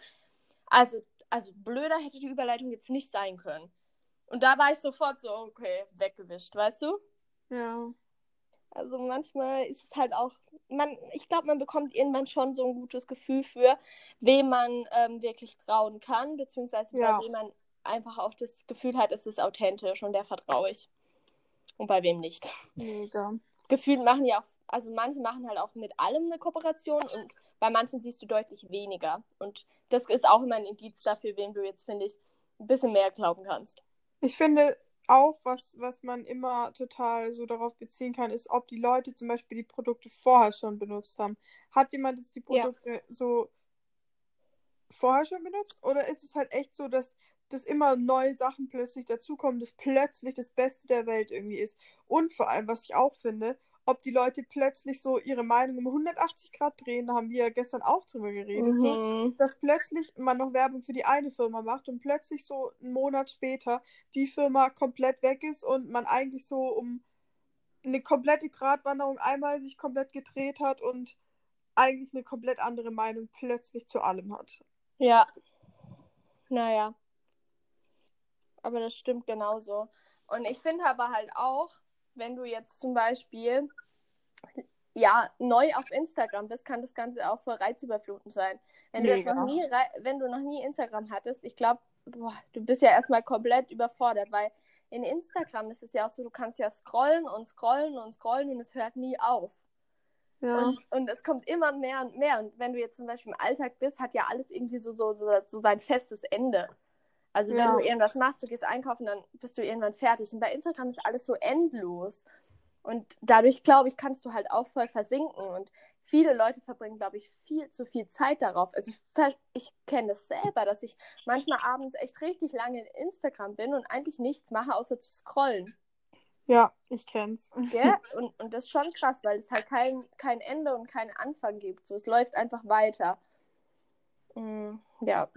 also, also blöder hätte die Überleitung jetzt nicht sein können. Und da war ich sofort so, okay, weggewischt, weißt du? Ja. Also manchmal ist es halt auch, man, ich glaube, man bekommt irgendwann schon so ein gutes Gefühl für, wem man ähm, wirklich trauen kann, beziehungsweise Ja. bei wem man einfach auch das Gefühl hat, es ist authentisch und der vertraue ich. Und bei wem nicht. Mega. Gefühlt machen ja auch, also manche machen halt auch mit allem eine Kooperation und bei manchen siehst du deutlich weniger. Und das ist auch immer ein Indiz dafür, wem du jetzt, finde ich, ein bisschen mehr glauben kannst. Ich finde auch, was, was man immer total so darauf beziehen kann, ist, ob die Leute zum Beispiel die Produkte vorher schon benutzt haben. Hat jemand jetzt die Ja. Produkte so vorher schon benutzt? Oder ist es halt echt so, dass, dass immer neue Sachen plötzlich dazukommen, dass plötzlich das Beste der Welt irgendwie ist? Und vor allem, was ich auch finde, ob die Leute plötzlich so ihre Meinung um 180 Grad drehen, da haben wir ja gestern auch drüber geredet. So, Mhm. dass plötzlich man noch Werbung für die eine Firma macht und plötzlich so einen Monat später die Firma komplett weg ist und man eigentlich so um eine komplette Gratwanderung einmal sich komplett gedreht hat und eigentlich eine komplett andere Meinung plötzlich zu allem hat. Ja. Naja. Aber das stimmt genauso. Und ich finde aber halt auch, wenn du jetzt zum Beispiel ja neu auf Instagram bist, kann das Ganze auch voll reizüberflutend sein. Wenn du jetzt Mega. noch nie, wenn du noch nie Instagram hattest, ich glaube, du bist ja erstmal komplett überfordert, weil in Instagram ist es ja auch so, du kannst ja scrollen und scrollen und scrollen und es hört nie auf. Ja. Und, und es kommt immer mehr und mehr. Und wenn du jetzt zum Beispiel im Alltag bist, hat ja alles irgendwie so, so, so, so sein festes Ende. Also wenn Ja. du irgendwas machst, du gehst einkaufen, dann bist du irgendwann fertig. Und bei Instagram ist alles so endlos. Und dadurch, glaube ich, kannst du halt auch voll versinken. Und viele Leute verbringen, glaube ich, viel zu viel Zeit darauf. Also ich, ich kenne das selber, dass ich manchmal abends echt richtig lange in Instagram bin und eigentlich nichts mache, außer zu scrollen. Ja, ich kenn's. Gell? Und, und das ist schon krass, weil es halt kein, kein Ende und keinen Anfang gibt. So, es läuft einfach weiter. Mm, ja.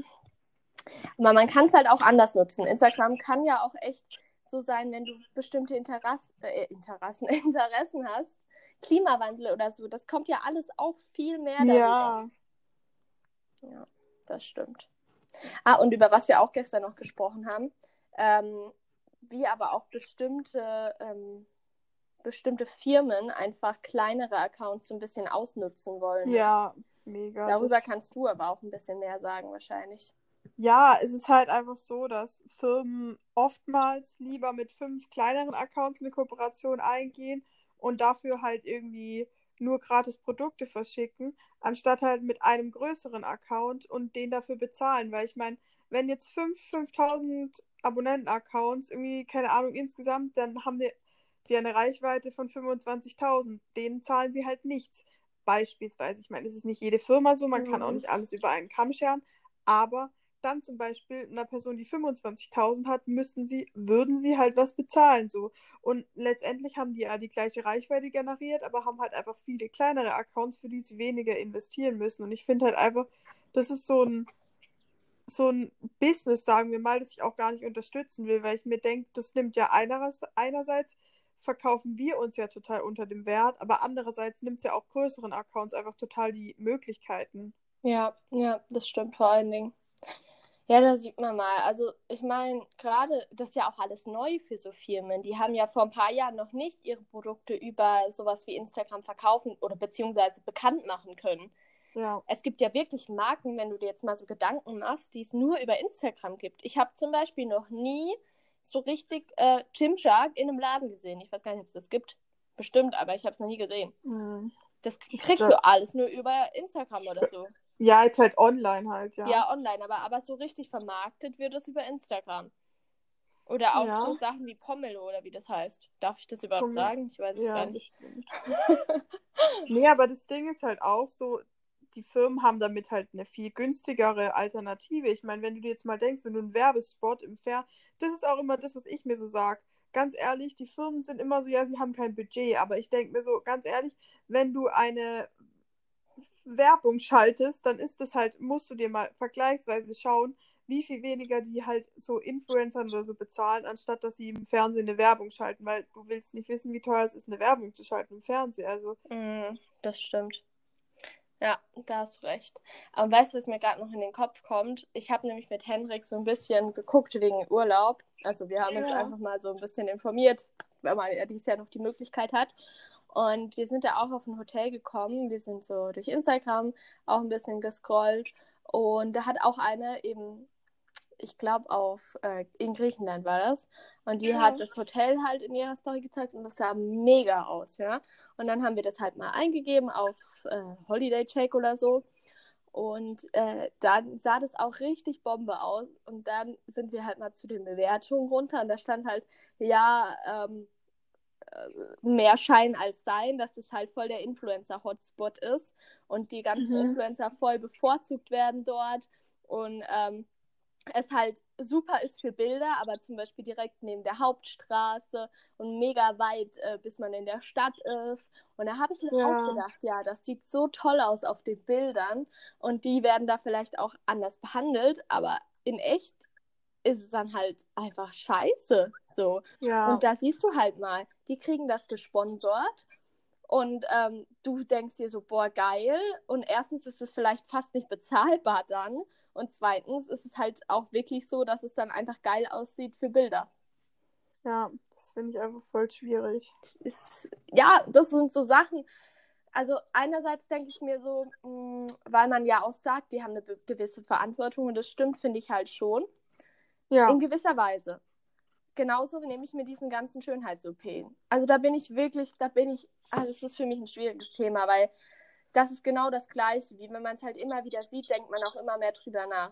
Aber man kann es halt auch anders nutzen. Instagram kann ja auch echt so sein, wenn du bestimmte Interess äh, Interessen, Interessen hast. Klimawandel oder so, das kommt ja alles auch viel mehr darüber. Ja. Ja, das stimmt. Ah, und über was wir auch gestern noch gesprochen haben, ähm, wie aber auch bestimmte, ähm, bestimmte Firmen einfach kleinere Accounts so ein bisschen ausnutzen wollen. Ja, mega. Darüber das... kannst du aber auch ein bisschen mehr sagen, wahrscheinlich. Ja, es ist halt einfach so, dass Firmen oftmals lieber mit fünf kleineren Accounts eine Kooperation eingehen und dafür halt irgendwie nur gratis Produkte verschicken, anstatt halt mit einem größeren Account und den dafür bezahlen. Weil ich meine, wenn jetzt 5, 5000 Abonnenten-Accounts irgendwie, keine Ahnung, insgesamt, dann haben die, die eine Reichweite von 25.000. Denen zahlen sie halt nichts. Beispielsweise, ich meine, es ist nicht jede Firma so, man mhm. kann auch nicht alles über einen Kamm scheren, aber dann zum Beispiel einer Person, die 25.000 hat, müssten sie, würden sie halt was bezahlen so. Und letztendlich haben die ja die gleiche Reichweite generiert, aber haben halt einfach viele kleinere Accounts, für die sie weniger investieren müssen. Und ich finde halt einfach, das ist so ein so ein Business, sagen wir mal, das ich auch gar nicht unterstützen will, weil ich mir denke, das nimmt ja einerseits, einerseits verkaufen wir uns ja total unter dem Wert, aber andererseits nimmt es ja auch größeren Accounts einfach total die Möglichkeiten. Ja, ja, das stimmt vor allen Dingen. Ja, da sieht man mal. Also ich meine, gerade das ist ja auch alles neu für so Firmen. Die haben ja vor ein paar Jahren noch nicht ihre Produkte über sowas wie Instagram verkaufen oder beziehungsweise bekannt machen können. Ja. Es gibt ja wirklich Marken, wenn du dir jetzt mal so Gedanken machst, die es nur über Instagram gibt. Ich habe zum Beispiel noch nie so richtig äh, Gymshark in einem Laden gesehen. Ich weiß gar nicht, ob es das gibt. Bestimmt, aber ich habe es noch nie gesehen. Mhm. Das kriegst du alles nur über Instagram oder so. Ja, jetzt halt online halt, ja. Ja, online, aber, aber so richtig vermarktet wird es über Instagram. Oder auch Ja. so Sachen wie Pomelo oder wie das heißt. Darf ich das überhaupt Pommes. sagen? Ich weiß es Ja, gar nicht. Nee, aber das Ding ist halt auch so, die Firmen haben damit halt eine viel günstigere Alternative. Ich meine, wenn du dir jetzt mal denkst, wenn du einen Werbespot im Fair, das ist auch immer das, was ich mir so sage. Ganz ehrlich, die Firmen sind immer so, ja, sie haben kein Budget, aber ich denke mir so, ganz ehrlich, wenn du eine Werbung schaltest, dann ist das halt, musst du dir mal vergleichsweise schauen, wie viel weniger die halt so Influencern oder so bezahlen, anstatt dass sie im Fernsehen eine Werbung schalten, weil du willst nicht wissen, wie teuer es ist, eine Werbung zu schalten im Fernsehen. Also, Mm, das stimmt. Ja, da hast du recht. Aber weißt du, was mir gerade noch in den Kopf kommt? Ich habe nämlich mit Henrik so ein bisschen geguckt wegen Urlaub. Also wir haben uns Ja. einfach mal so ein bisschen informiert, weil man ja dieses Jahr noch die Möglichkeit hat. Und wir sind da auch auf ein Hotel gekommen. Wir sind so durch Instagram auch ein bisschen gescrollt. Und da hat auch eine eben, ich glaube, auf äh, in Griechenland war das. Und die Ja. hat das Hotel halt in ihrer Story gezeigt und das sah mega aus, ja. Und dann haben wir das halt mal eingegeben auf äh, Holiday Check oder so. Und äh, dann sah das auch richtig Bombe aus. Und dann sind wir halt mal zu den Bewertungen runter. Und da stand halt, ja, ähm, äh, mehr Schein als Sein, dass es halt voll der Influencer-Hotspot ist und die ganzen Mhm. Influencer voll bevorzugt werden dort. Und ähm, es halt super ist für Bilder, aber zum Beispiel direkt neben der Hauptstraße und mega weit, äh, bis man in der Stadt ist. Und da habe ich mir Ja. auch gedacht, ja, das sieht so toll aus auf den Bildern und die werden da vielleicht auch anders behandelt, aber in echt ist es dann halt einfach scheiße. So. ja. Und da siehst du halt mal, die kriegen das gesponsert und ähm, du denkst dir so, boah, geil. Und erstens ist es vielleicht fast nicht bezahlbar dann. Und zweitens ist es halt auch wirklich so, dass es dann einfach geil aussieht für Bilder. Ja, das finde ich einfach voll schwierig. Ist, ja, das sind so Sachen. Also einerseits denke ich mir so, mh, weil man ja auch sagt, die haben eine gewisse Verantwortung und das stimmt, finde ich halt schon. Ja, In gewisser Weise. Genauso nehme ich mir diesen ganzen Schönheits-OP. Also da bin ich wirklich, da bin ich, also es ist für mich ein schwieriges Thema, weil das ist genau das Gleiche, wie wenn man es halt immer wieder sieht, denkt man auch immer mehr drüber nach.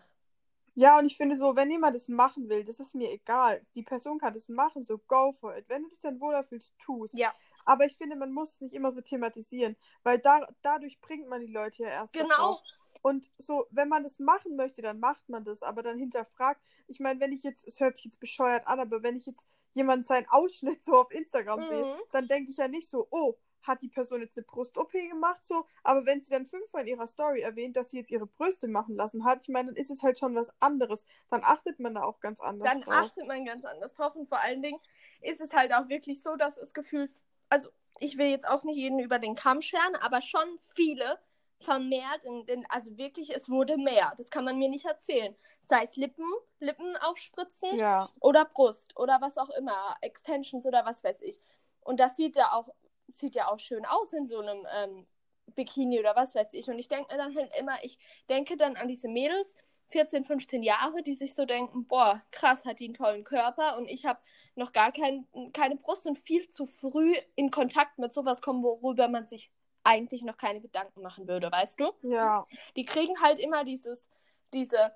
ja, und ich finde so, wenn jemand das machen will, das ist mir egal. Die Person kann das machen, so go for it. Wenn du dich dann wohler fühlst, tu's. Ja. Aber ich finde, man muss es nicht immer so thematisieren, weil da, dadurch bringt man die Leute ja erst Genau. darauf. Und so, wenn man das machen möchte, dann macht man das, aber dann hinterfragt. Ich meine, wenn ich jetzt, es hört sich jetzt bescheuert an, aber wenn ich jetzt jemand seinen Ausschnitt so auf Instagram Mhm. sehe, dann denke ich ja nicht so, oh, hat die Person jetzt eine Brust-OP gemacht, so, aber wenn sie dann fünfmal in ihrer Story erwähnt, dass sie jetzt ihre Brüste machen lassen hat, ich meine, dann ist es halt schon was anderes. Dann achtet man da auch ganz anders dann drauf. achtet man ganz anders drauf. Und vor allen Dingen ist es halt auch wirklich so, dass das Gefühl, also ich will jetzt auch nicht jeden über den Kamm scheren, aber schon viele vermehrt, in den, also wirklich, es wurde mehr. Das kann man mir nicht erzählen. Sei es Lippen, Lippen aufspritzen Ja, oder Brust oder was auch immer, Extensions oder was weiß ich. Und das sieht ja auch, sieht ja auch schön aus in so einem ähm, Bikini oder was weiß ich. Und ich denke mir dann halt immer, ich denke dann an diese Mädels, 14, 15 Jahre, die sich so denken, boah, krass, hat die einen tollen Körper und ich habe noch gar kein, keine Brust und viel zu früh in Kontakt mit sowas kommen, worüber man sich eigentlich noch keine Gedanken machen würde, weißt du? ja, die kriegen halt immer dieses, diese,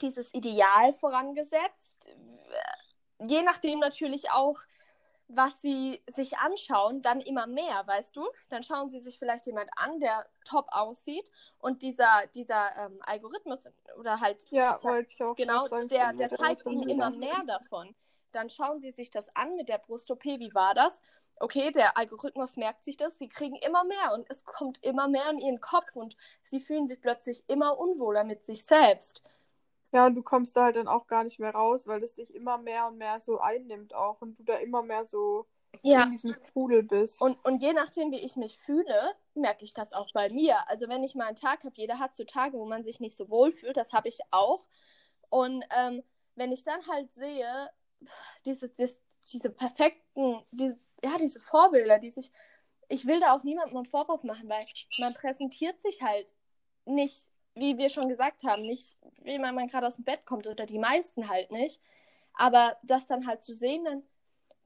dieses Ideal vorangesetzt. Je nachdem natürlich auch, was sie sich anschauen, dann immer mehr, weißt du? Dann schauen sie sich vielleicht jemand an, der top aussieht und dieser, dieser ähm, Algorithmus oder halt ja, wollte ich auch Genau, sagen, der, der zeigt ihnen immer mehr davon. Dann schauen sie sich das an mit der Brust-OP, wie war das? Okay, der Algorithmus merkt sich das, sie kriegen immer mehr und es kommt immer mehr in ihren Kopf und sie fühlen sich plötzlich immer unwohler mit sich selbst. Ja, und du kommst da halt dann auch gar nicht mehr raus, weil es dich immer mehr und mehr so einnimmt auch und du da immer mehr so in diesem Strudel bist. Und, und je nachdem, wie ich mich fühle, merke ich das auch bei mir. Also wenn ich mal einen Tag habe, jeder hat so Tage, wo man sich nicht so wohl fühlt, das habe ich auch. Und ähm, wenn ich dann halt sehe, diese, diese, diese perfekten, die, ja, diese Vorbilder, die sich, ich will da auch niemandem einen Vorwurf machen, weil man präsentiert sich halt nicht, wie wir schon gesagt haben, nicht, wie man, man gerade aus dem Bett kommt oder die meisten halt nicht. Aber das dann halt zu sehen, dann,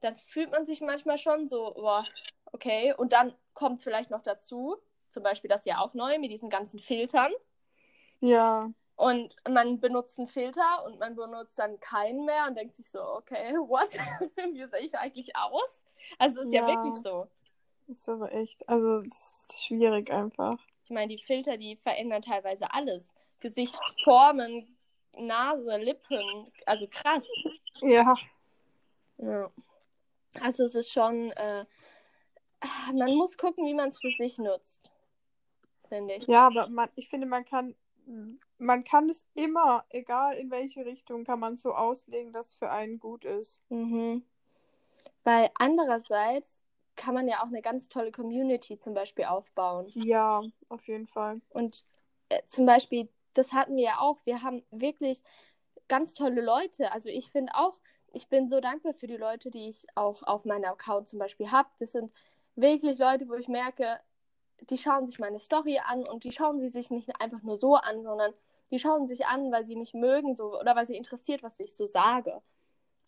dann fühlt man sich manchmal schon so, boah, okay. Und dann kommt vielleicht noch dazu, zum Beispiel das ja auch neu mit diesen ganzen Filtern. Ja, Und man benutzt einen Filter und man benutzt dann keinen mehr und denkt sich so, okay, what? Wie sehe ich eigentlich aus? Also es ist ja. Ja. wirklich so. ist aber echt, also es ist schwierig einfach. Ich meine, die Filter, die verändern teilweise alles. Gesichtsformen, Nase, Lippen, also krass. Ja, Ja. Also es ist schon, äh, man muss gucken, wie man es für sich nutzt, finde ich. ja, aber man, ich finde, man kann, man kann es immer, egal in welche Richtung, kann man so auslegen, dass es für einen gut ist. Mhm. Weil andererseits kann man ja auch eine ganz tolle Community zum Beispiel aufbauen. Ja, auf jeden Fall. Und äh, zum Beispiel, das hatten wir ja auch, wir haben wirklich ganz tolle Leute. Also ich finde auch, ich bin so dankbar für die Leute, die ich auch auf meinem Account zum Beispiel habe. Das sind wirklich Leute, wo ich merke, die schauen sich meine Story an und die schauen sie sich nicht einfach nur so an, sondern die schauen sich an, weil sie mich mögen so, oder weil sie interessiert, was ich so sage.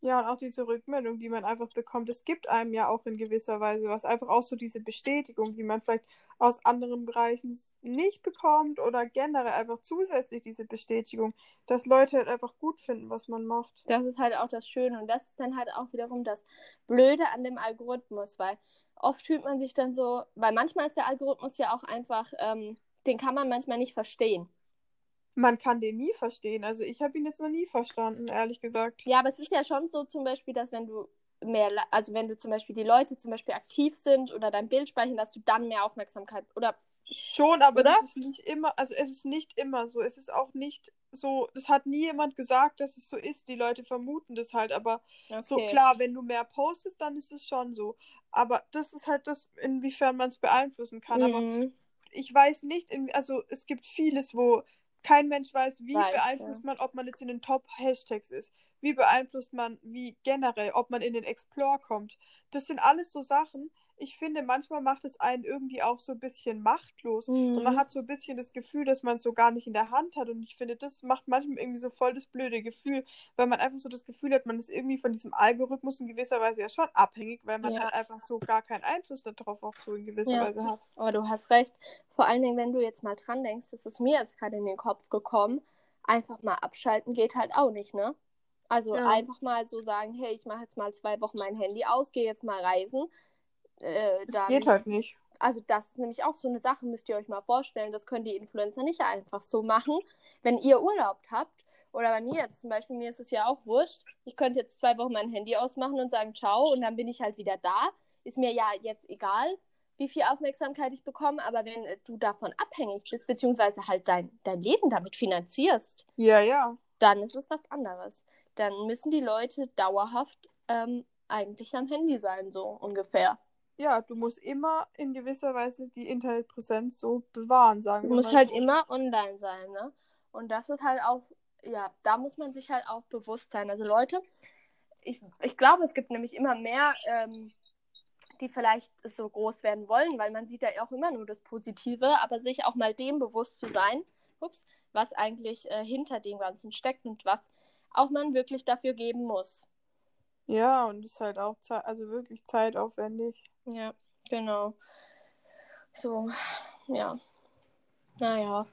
Ja, und auch diese Rückmeldung, die man einfach bekommt, es gibt einem ja auch in gewisser Weise was. Einfach auch so diese Bestätigung, die man vielleicht aus anderen Bereichen nicht bekommt oder generell einfach zusätzlich diese Bestätigung, dass Leute halt einfach gut finden, was man macht. Das ist halt auch das Schöne und das ist dann halt auch wiederum das Blöde an dem Algorithmus, weil oft fühlt man sich dann so, weil manchmal ist der Algorithmus ja auch einfach, ähm, den kann man manchmal nicht verstehen. Man kann den nie verstehen. Also ich habe ihn jetzt noch nie verstanden, ehrlich gesagt. Ja, aber es ist ja schon so zum Beispiel, dass wenn du mehr, also wenn du zum Beispiel die Leute zum Beispiel aktiv sind oder dein Bild speichern, dass du dann mehr Aufmerksamkeit oder Schon, aber Oder? das ist nicht immer, also es ist nicht immer so. Es ist auch nicht so, das hat nie jemand gesagt, dass es so ist. Die Leute vermuten das halt, aber so Okay. klar, wenn du mehr postest, dann ist es schon so. Aber das ist halt das, inwiefern man es beeinflussen kann. Aber Mhm. ich weiß nicht, also es gibt vieles, wo kein Mensch weiß, wie Weiß, beeinflusst ja. man, ob man jetzt in den Top-Hashtags ist. Wie beeinflusst man, wie generell, ob man in den Explore kommt. Das sind alles so Sachen. Ich finde, manchmal macht es einen irgendwie auch so ein bisschen machtlos. Und man Mhm. hat so ein bisschen das Gefühl, dass man es so gar nicht in der Hand hat. Und ich finde, das macht manchmal irgendwie so voll das blöde Gefühl, weil man einfach so das Gefühl hat, man ist irgendwie von diesem Algorithmus in gewisser Weise ja schon abhängig, weil man Ja. halt einfach so gar keinen Einfluss darauf auch so in gewisser Ja. Weise hat. Aber du hast recht. Vor allen Dingen, wenn du jetzt mal dran denkst, das ist mir jetzt gerade in den Kopf gekommen, einfach mal abschalten geht halt auch nicht, ne? Also Ja. einfach mal so sagen, hey, ich mache jetzt mal zwei Wochen mein Handy aus, gehe jetzt mal reisen. Äh, Das dann, geht halt nicht. Also das ist nämlich auch so eine Sache, müsst ihr euch mal vorstellen. Das können die Influencer nicht einfach so machen. Wenn ihr Urlaub habt Oder bei mir jetzt zum Beispiel, mir ist es ja auch wurscht. Ich könnte jetzt zwei Wochen mein Handy ausmachen und sagen Ciao und dann bin ich halt wieder da. Ist mir ja jetzt egal, wie viel Aufmerksamkeit ich bekomme, aber wenn du davon abhängig bist, beziehungsweise halt dein, dein Leben damit finanzierst, Ja, ja. dann ist es was anderes. Dann müssen die Leute dauerhaft ähm, eigentlich am Handy sein, so ungefähr. Ja, du musst immer in gewisser Weise die Internetpräsenz so bewahren, sagen Du wir musst mal halt so. immer online sein, ne? Und das ist halt auch, ja, da muss man sich halt auch bewusst sein. Also Leute, ich, ich glaube, es gibt nämlich immer mehr, ähm, die vielleicht so groß werden wollen, weil man sieht ja auch immer nur das Positive, aber sich auch mal dem bewusst zu sein, ups, was eigentlich äh, hinter dem Ganzen steckt und was auch man wirklich dafür geben muss. Ja, und ist halt auch Zeit, also wirklich zeitaufwendig. Ja, genau. So, ja. Naja.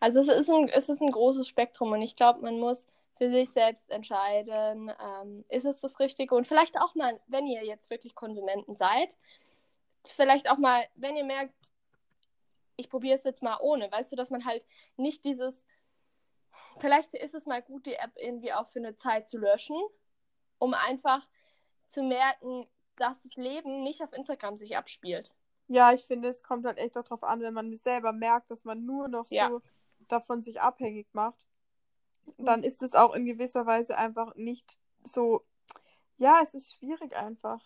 Also es ist ein, es ist ein großes Spektrum und ich glaube, man muss für sich selbst entscheiden, ähm, ist es das Richtige und vielleicht auch mal, wenn ihr jetzt wirklich Konsumenten seid, vielleicht auch mal, wenn ihr merkt, ich probiere es jetzt mal ohne, weißt du, dass man halt nicht dieses, vielleicht ist es mal gut, die App irgendwie auch für eine Zeit zu löschen, um einfach zu merken, dass das Leben nicht auf Instagram sich abspielt. Ja, ich finde, es kommt halt echt auch drauf an, wenn man selber merkt, dass man nur noch Ja. so davon sich abhängig macht, dann ist es auch in gewisser Weise einfach nicht so. Ja, es ist schwierig einfach.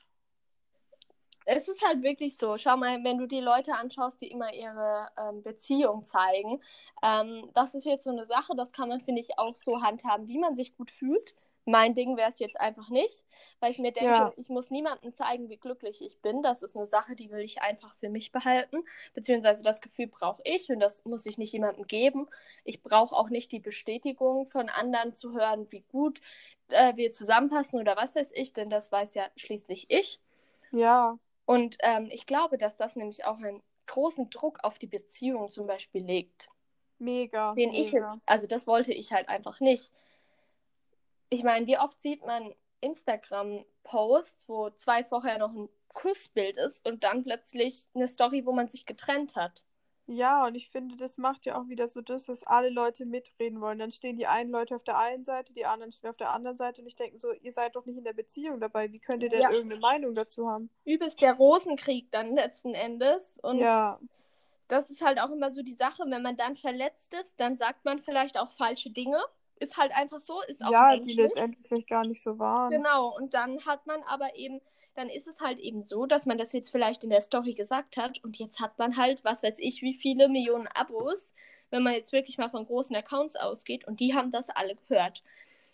Es ist halt wirklich so. Schau mal, wenn du die Leute anschaust, die immer ihre ähm, Beziehung zeigen, ähm, das ist jetzt so eine Sache, das kann man, finde ich, auch so handhaben, wie man sich gut fühlt. Mein Ding wäre es jetzt einfach nicht, weil ich mir denke, Ja. ich muss niemandem zeigen, wie glücklich ich bin. Das ist eine Sache, die will ich einfach für mich behalten. Beziehungsweise das Gefühl brauche ich und das muss ich nicht jemandem geben. Ich brauche auch nicht die Bestätigung von anderen zu hören, wie gut äh, wir zusammenpassen oder was weiß ich, denn das weiß ja schließlich ich. Ja, Und ähm, ich glaube, dass das nämlich auch einen großen Druck auf die Beziehung zum Beispiel legt. mega. Den ich mega. jetzt, also das wollte ich halt einfach nicht. Ich meine, wie oft sieht man Instagram-Posts, wo zwei vorher noch ein Kussbild ist und dann plötzlich eine Story, wo man sich getrennt hat. Ja, und ich finde, das macht ja auch wieder so das, dass alle Leute mitreden wollen. Dann stehen die einen Leute auf der einen Seite, die anderen stehen auf der anderen Seite und ich denke so, ihr seid doch nicht in der Beziehung dabei. Wie könnt ihr denn Ja. irgendeine Meinung dazu haben? Übelst der Rosenkrieg dann letzten Endes. Und ja, das ist halt auch immer so die Sache, wenn man dann verletzt ist, dann sagt man vielleicht auch falsche Dinge. Ist halt einfach so, ist auch ja, die letztendlich vielleicht gar nicht so waren. Genau, und dann hat man aber eben, dann ist es halt eben so, dass man das jetzt vielleicht in der Story gesagt hat und jetzt hat man halt, was weiß ich, wie viele Millionen Abos, wenn man jetzt wirklich mal von großen Accounts ausgeht und die haben das alle gehört.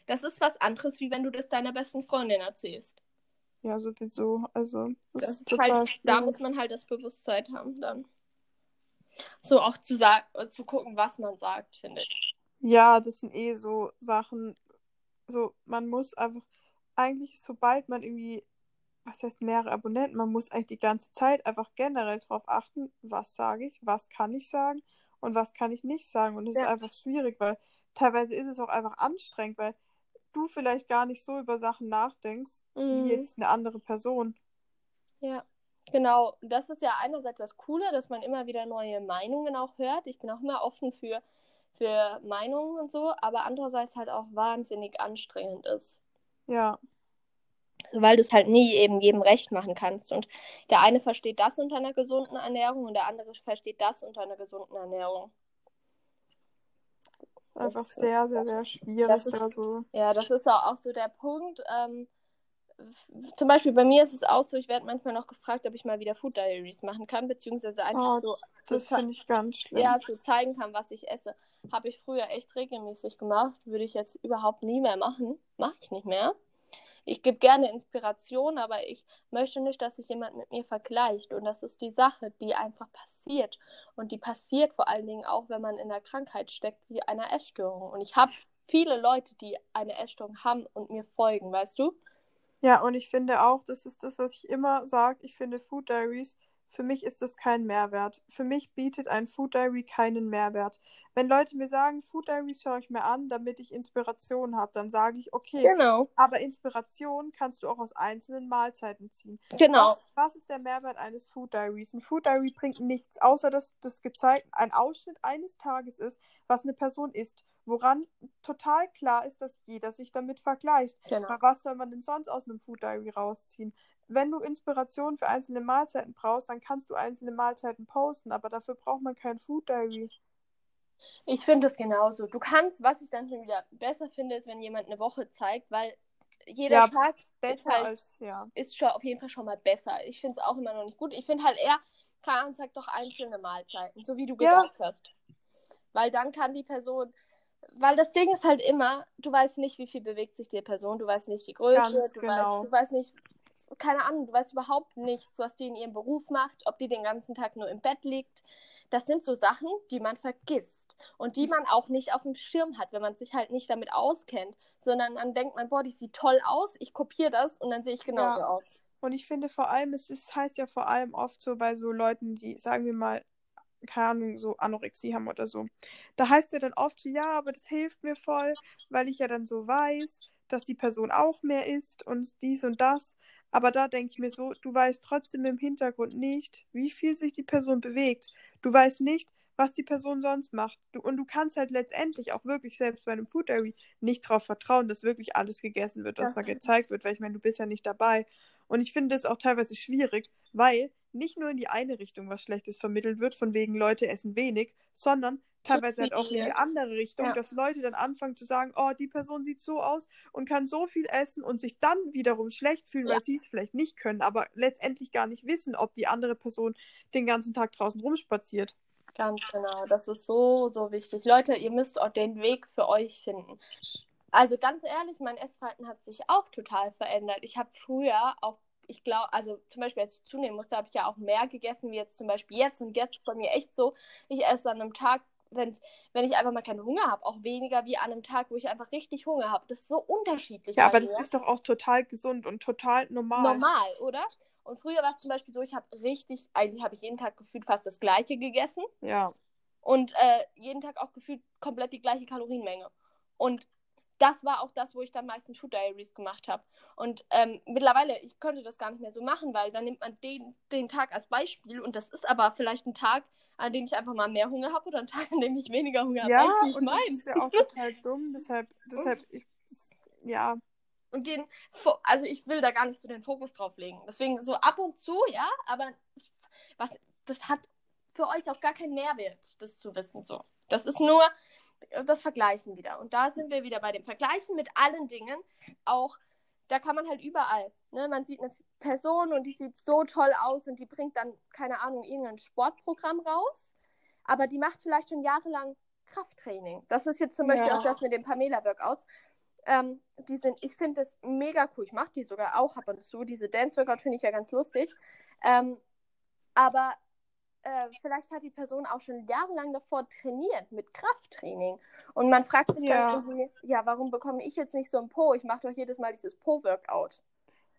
Das ist was anderes, wie wenn du das deiner besten Freundin erzählst. Ja, sowieso. Also, das, Das halt, da muss man halt das Bewusstsein haben dann. So auch zu sagen, zu gucken, was man sagt, finde ich. Ja, das sind eh so Sachen. So, man muss einfach, eigentlich, sobald man irgendwie, was heißt mehrere Abonnenten, man muss eigentlich die ganze Zeit einfach generell darauf achten, was sage ich, was kann ich sagen und was kann ich nicht sagen. Und das ist Ja. einfach schwierig, weil teilweise ist es auch einfach anstrengend, weil du vielleicht gar nicht so über Sachen nachdenkst, Mhm. wie jetzt eine andere Person. Ja, genau. Das ist ja einerseits das Coole, dass man immer wieder neue Meinungen auch hört. Ich bin auch immer offen für, für Meinungen und so, aber andererseits halt auch wahnsinnig anstrengend ist. Ja, weil du es halt nie eben jedem recht machen kannst. Und der eine versteht das unter einer gesunden Ernährung und der andere versteht das unter einer gesunden Ernährung. ist einfach Das- sehr, sehr, sehr schwierig. das ist- da so. Ja, das ist auch, so der Punkt. Ähm, zum Beispiel bei mir ist es auch so, ich werde manchmal noch gefragt, ob ich mal wieder Food Diaries machen kann, beziehungsweise einfach Oh, so Das zu- finde ich ganz schlimm. ja, so zeigen kann, was ich esse. Habe ich früher echt regelmäßig gemacht, würde ich jetzt überhaupt nie mehr machen. Mache ich nicht mehr. Ich gebe gerne Inspiration, aber ich möchte nicht, dass sich jemand mit mir vergleicht. Und das ist die Sache, die einfach passiert. Und die passiert vor allen Dingen auch, wenn man in einer Krankheit steckt, wie einer Essstörung. Und ich habe viele Leute, die eine Essstörung haben und mir folgen, weißt du? Ja, und ich finde auch, das ist das, was ich immer sage, ich finde Food Diaries, für mich ist das kein Mehrwert. Für mich bietet ein Food Diary keinen Mehrwert. Wenn Leute mir sagen, Food Diaries schaue ich mir an, damit ich Inspiration habe, dann sage ich, okay, Genau, aber Inspiration kannst du auch aus einzelnen Mahlzeiten ziehen. genau. Was, was ist der Mehrwert eines Food Diaries? Ein Food Diary bringt nichts, außer dass das gezeigt ein Ausschnitt eines Tages ist, was eine Person isst. woran total klar ist, dass jeder sich damit vergleicht. Genau. Aber was soll man denn sonst aus einem Food Diary rausziehen? Wenn du Inspiration für einzelne Mahlzeiten brauchst, dann kannst du einzelne Mahlzeiten posten, aber dafür braucht man kein Food Diary. Ich finde es genauso. Du kannst, was ich dann schon wieder besser finde, ist, wenn jemand eine Woche zeigt, weil jeder Ja, Tag ist halt als, ja. ist schon auf jeden Fall schon mal besser. Ich finde es auch immer noch nicht gut. Ich finde halt eher, keine Ahnung, sag doch einzelne Mahlzeiten, so wie du Ja. gesagt hast. Weil dann kann die Person, weil das Ding ist halt immer, du weißt nicht, wie viel bewegt sich die Person, du weißt nicht die Größe, Ganz du, genau. weißt, du weißt nicht, keine Ahnung, du weißt überhaupt nichts, was die in ihrem Beruf macht, ob die den ganzen Tag nur im Bett liegt. Das sind so Sachen, die man vergisst und die man auch nicht auf dem Schirm hat, wenn man sich halt nicht damit auskennt, sondern dann denkt man, boah, die sieht toll aus, ich kopiere das und dann sehe ich genauso Ja. aus. Und ich finde vor allem, es ist, heißt ja vor allem oft so bei so Leuten, die, sagen wir mal, keine Ahnung, so Anorexie haben oder so. Da heißt ja dann oft so, ja, aber das hilft mir voll, weil ich ja dann so weiß, dass die Person auch mehr isst und dies und das. Aber da denke ich mir so, du weißt trotzdem im Hintergrund nicht, wie viel sich die Person bewegt. Du weißt nicht, was die Person sonst macht. Du, und du kannst halt letztendlich auch wirklich selbst bei einem Food Diary nicht darauf vertrauen, dass wirklich alles gegessen wird, was Ja. da gezeigt wird, weil ich meine, du bist ja nicht dabei. Und ich finde es auch teilweise schwierig, weil nicht nur in die eine Richtung was Schlechtes vermittelt wird, von wegen Leute essen wenig, sondern teilweise halt auch in die andere Richtung, Ja. dass Leute dann anfangen zu sagen, oh, die Person sieht so aus und kann so viel essen und sich dann wiederum schlecht fühlen, Ja. weil sie es vielleicht nicht können, aber letztendlich gar nicht wissen, ob die andere Person den ganzen Tag draußen rumspaziert. Ganz genau, das ist so, so wichtig. Leute, ihr müsst auch den Weg für euch finden. Also ganz ehrlich, mein Essverhalten hat sich auch total verändert. Ich habe früher auch, ich glaube, also zum Beispiel, als ich zunehmen musste, habe ich ja auch mehr gegessen, wie jetzt zum Beispiel jetzt. Und jetzt ist bei mir echt so, ich esse an einem Tag, wenn, wenn ich einfach mal keinen Hunger habe, auch weniger wie an einem Tag, wo ich einfach richtig Hunger habe. Das ist so unterschiedlich Ja, aber mir das ist doch auch total gesund und total normal. normal, oder? Und früher war es zum Beispiel so, ich habe richtig, eigentlich habe ich jeden Tag gefühlt fast das Gleiche gegessen Ja. und äh, jeden Tag auch gefühlt komplett die gleiche Kalorienmenge. Und das war auch das, wo ich dann meistens Food Diaries gemacht habe. Und ähm, mittlerweile, ich könnte das gar nicht mehr so machen, weil dann nimmt man den, den Tag als Beispiel und das ist aber vielleicht ein Tag, an dem ich einfach mal mehr Hunger habe oder ein Tag, an dem ich weniger Hunger Ja, habe. Ich und das meine? ist ja auch total dumm, deshalb, deshalb, ich, ja, Und den, also ich will da gar nicht so den Fokus drauf legen. Deswegen so ab und zu, ja, aber was, das hat für euch auch gar keinen Mehrwert, das zu wissen. So. Das ist nur das Vergleichen wieder. Und da sind wir wieder bei dem Vergleichen mit allen Dingen. Auch, da kann man halt überall. Ne? Man sieht eine Person und die sieht so toll aus und die bringt dann, keine Ahnung, irgendein Sportprogramm raus. Aber die macht vielleicht schon jahrelang Krafttraining. Das ist jetzt zum Beispiel Ja. auch das mit den Pamela-Workouts. Ähm, die sind, ich finde das mega cool. Ich mache die sogar auch ab und zu. Diese Dance-Workout finde ich ja ganz lustig. Ähm, aber äh, vielleicht hat die Person auch schon jahrelang davor trainiert mit Krafttraining. Und man fragt sich Ja. dann irgendwie, ja, warum bekomme ich jetzt nicht so ein Po? Ich mache doch jedes Mal dieses Po-Workout.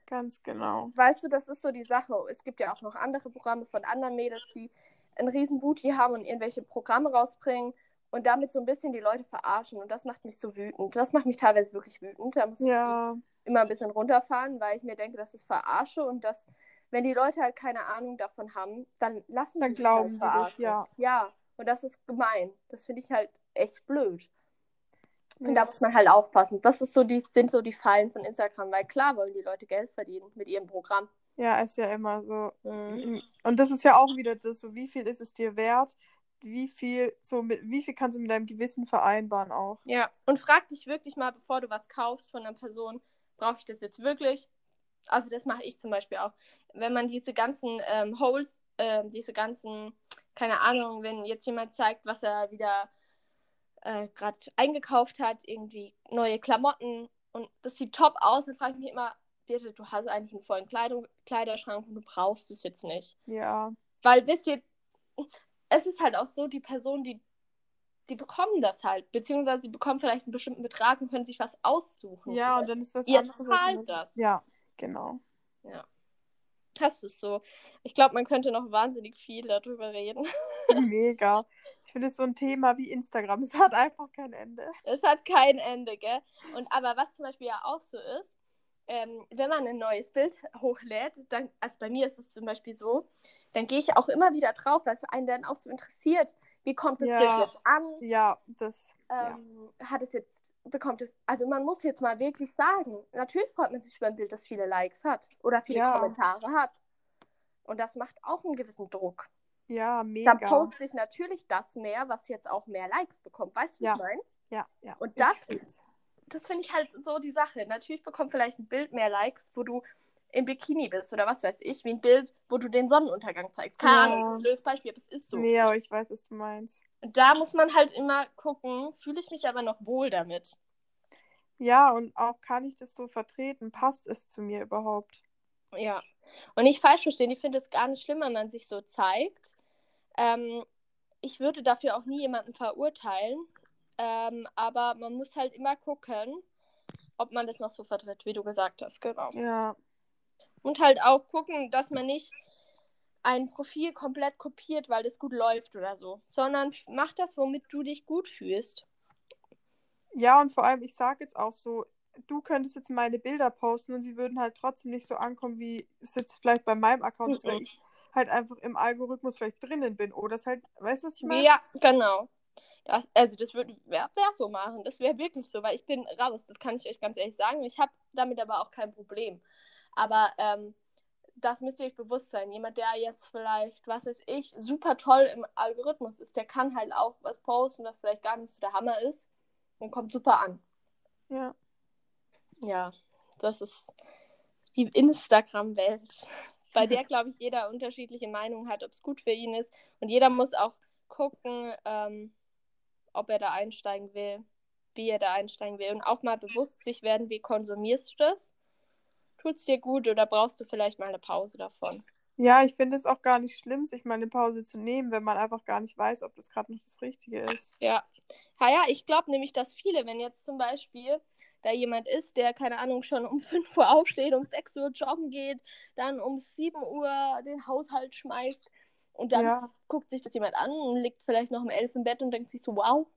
Ganz genau. Weißt du, das ist so die Sache. Es gibt ja auch noch andere Programme von anderen Mädels, die einen riesen Booty haben und irgendwelche Programme rausbringen und damit so ein bisschen die Leute verarschen. Und das macht mich so wütend. Das macht mich teilweise wirklich wütend. Da muss Ja, ich immer ein bisschen runterfahren, weil ich mir denke, das ist verarsche und dass, wenn die Leute halt keine Ahnung davon haben, dann lassen Dann sie sich glauben halt die das, verarschen. ja. Ja, und das ist gemein. Das finde ich halt echt blöd. Und da muss man halt aufpassen. Das ist so die, sind so die Fallen von Instagram, weil klar wollen die Leute Geld verdienen mit ihrem Programm. ja, ist ja immer so. Mhm. Und das ist ja auch wieder das, so wie viel ist es dir wert? Wie viel, so mit, wie viel kannst du mit deinem Gewissen vereinbaren auch? Ja, und frag dich wirklich mal, bevor du was kaufst von einer Person, brauche ich das jetzt wirklich? Also das mache ich zum Beispiel auch. Wenn man diese ganzen ähm, Holes, ähm, diese ganzen, keine Ahnung, wenn jetzt jemand zeigt, was er wieder äh, gerade eingekauft hat, irgendwie neue Klamotten und das sieht top aus, dann frage ich mich immer, bitte, du hast eigentlich einen vollen Kleidung, Kleiderschrank und du brauchst es jetzt nicht. Ja, Weil, wisst ihr, es ist halt auch so, die Personen, die, die bekommen das halt. Beziehungsweise sie bekommen vielleicht einen bestimmten Betrag und können sich was aussuchen. ja, und dann ist was Ihr anderes. zahlt das. Ja, genau. Das ist so. Ich glaube, man könnte noch wahnsinnig viel darüber reden. Mega. Ich finde es so ein Thema wie Instagram. Es hat einfach kein Ende. Es hat kein Ende, gell? Und aber was zum Beispiel ja auch so ist, ähm, wenn man ein neues Bild hochlädt, dann, also bei mir ist es zum Beispiel so, dann gehe ich auch immer wieder drauf, weil es einen dann auch so interessiert, wie kommt das Ja. Bild jetzt an? Ja, das. ja. Ähm, Hat es jetzt, bekommt es, also man muss jetzt mal wirklich sagen, natürlich freut man sich über ein Bild, das viele Likes hat oder viele Ja. Kommentare hat. Und das macht auch einen gewissen Druck. Ja, Dann mega. poste ich natürlich das mehr, was jetzt auch mehr Likes bekommt. Weißt du, wie Ja. ich meine? Ja, ja. Und das- das finde ich halt so die Sache. Natürlich bekommt vielleicht ein Bild mehr Likes, wo du im Bikini bist oder was weiß ich, wie ein Bild, wo du den Sonnenuntergang zeigst. Keine. Ahnung, das ist ein blödes Beispiel, aber es ist so. Nee, aber ich weiß, was du meinst. Und da muss man halt immer gucken, fühle ich mich aber noch wohl damit. Ja, und auch kann ich das so vertreten? Passt es zu mir überhaupt? Ja. Und nicht falsch verstehen, ich finde es gar nicht schlimm, wenn man sich so zeigt. Ähm, ich würde dafür auch nie jemanden verurteilen. Ähm, aber man muss halt immer gucken, ob man das noch so vertritt, wie du gesagt hast, genau. Ja, Und halt auch gucken, dass man nicht ein Profil komplett kopiert, weil das gut läuft oder so, sondern mach das, womit du dich gut fühlst. Ja, und vor allem, ich sage jetzt auch so, du könntest jetzt meine Bilder posten und sie würden halt trotzdem nicht so ankommen, wie es jetzt vielleicht bei meinem Account ist, weil Mhm. ich halt einfach im Algorithmus vielleicht drinnen bin. Oder es halt, weißt du, was ich meine? Ja, genau. Das, also das würde wer, wer so machen. Das wäre wirklich so, weil ich bin raus. Das kann ich euch ganz ehrlich sagen. Ich habe damit aber auch kein Problem. Aber ähm, das müsst ihr euch bewusst sein. Jemand, der jetzt vielleicht, was weiß ich, super toll im Algorithmus ist, der kann halt auch was posten, was vielleicht gar nicht so der Hammer ist und kommt super an. Ja. Ja, das ist die Instagram-Welt, bei der, glaube ich, jeder unterschiedliche Meinungen hat, ob es gut für ihn ist. Und jeder muss auch gucken, ähm, ob er da einsteigen will, wie er da einsteigen will. Und auch mal bewusst sich werden, wie konsumierst du das? Tut es dir gut oder brauchst du vielleicht mal eine Pause davon? Ja, ich finde es auch gar nicht schlimm, sich mal eine Pause zu nehmen, wenn man einfach gar nicht weiß, ob das gerade noch das Richtige ist. Ja. Ja, ja, ich glaube nämlich, dass viele, wenn jetzt zum Beispiel da jemand ist, der, keine Ahnung, schon um 5 Uhr aufsteht, um 6 Uhr joggen geht, dann um 7 Uhr den Haushalt schmeißt und dann Ja. guckt sich das jemand an und liegt vielleicht noch um 11 im Bett und denkt sich so, wow,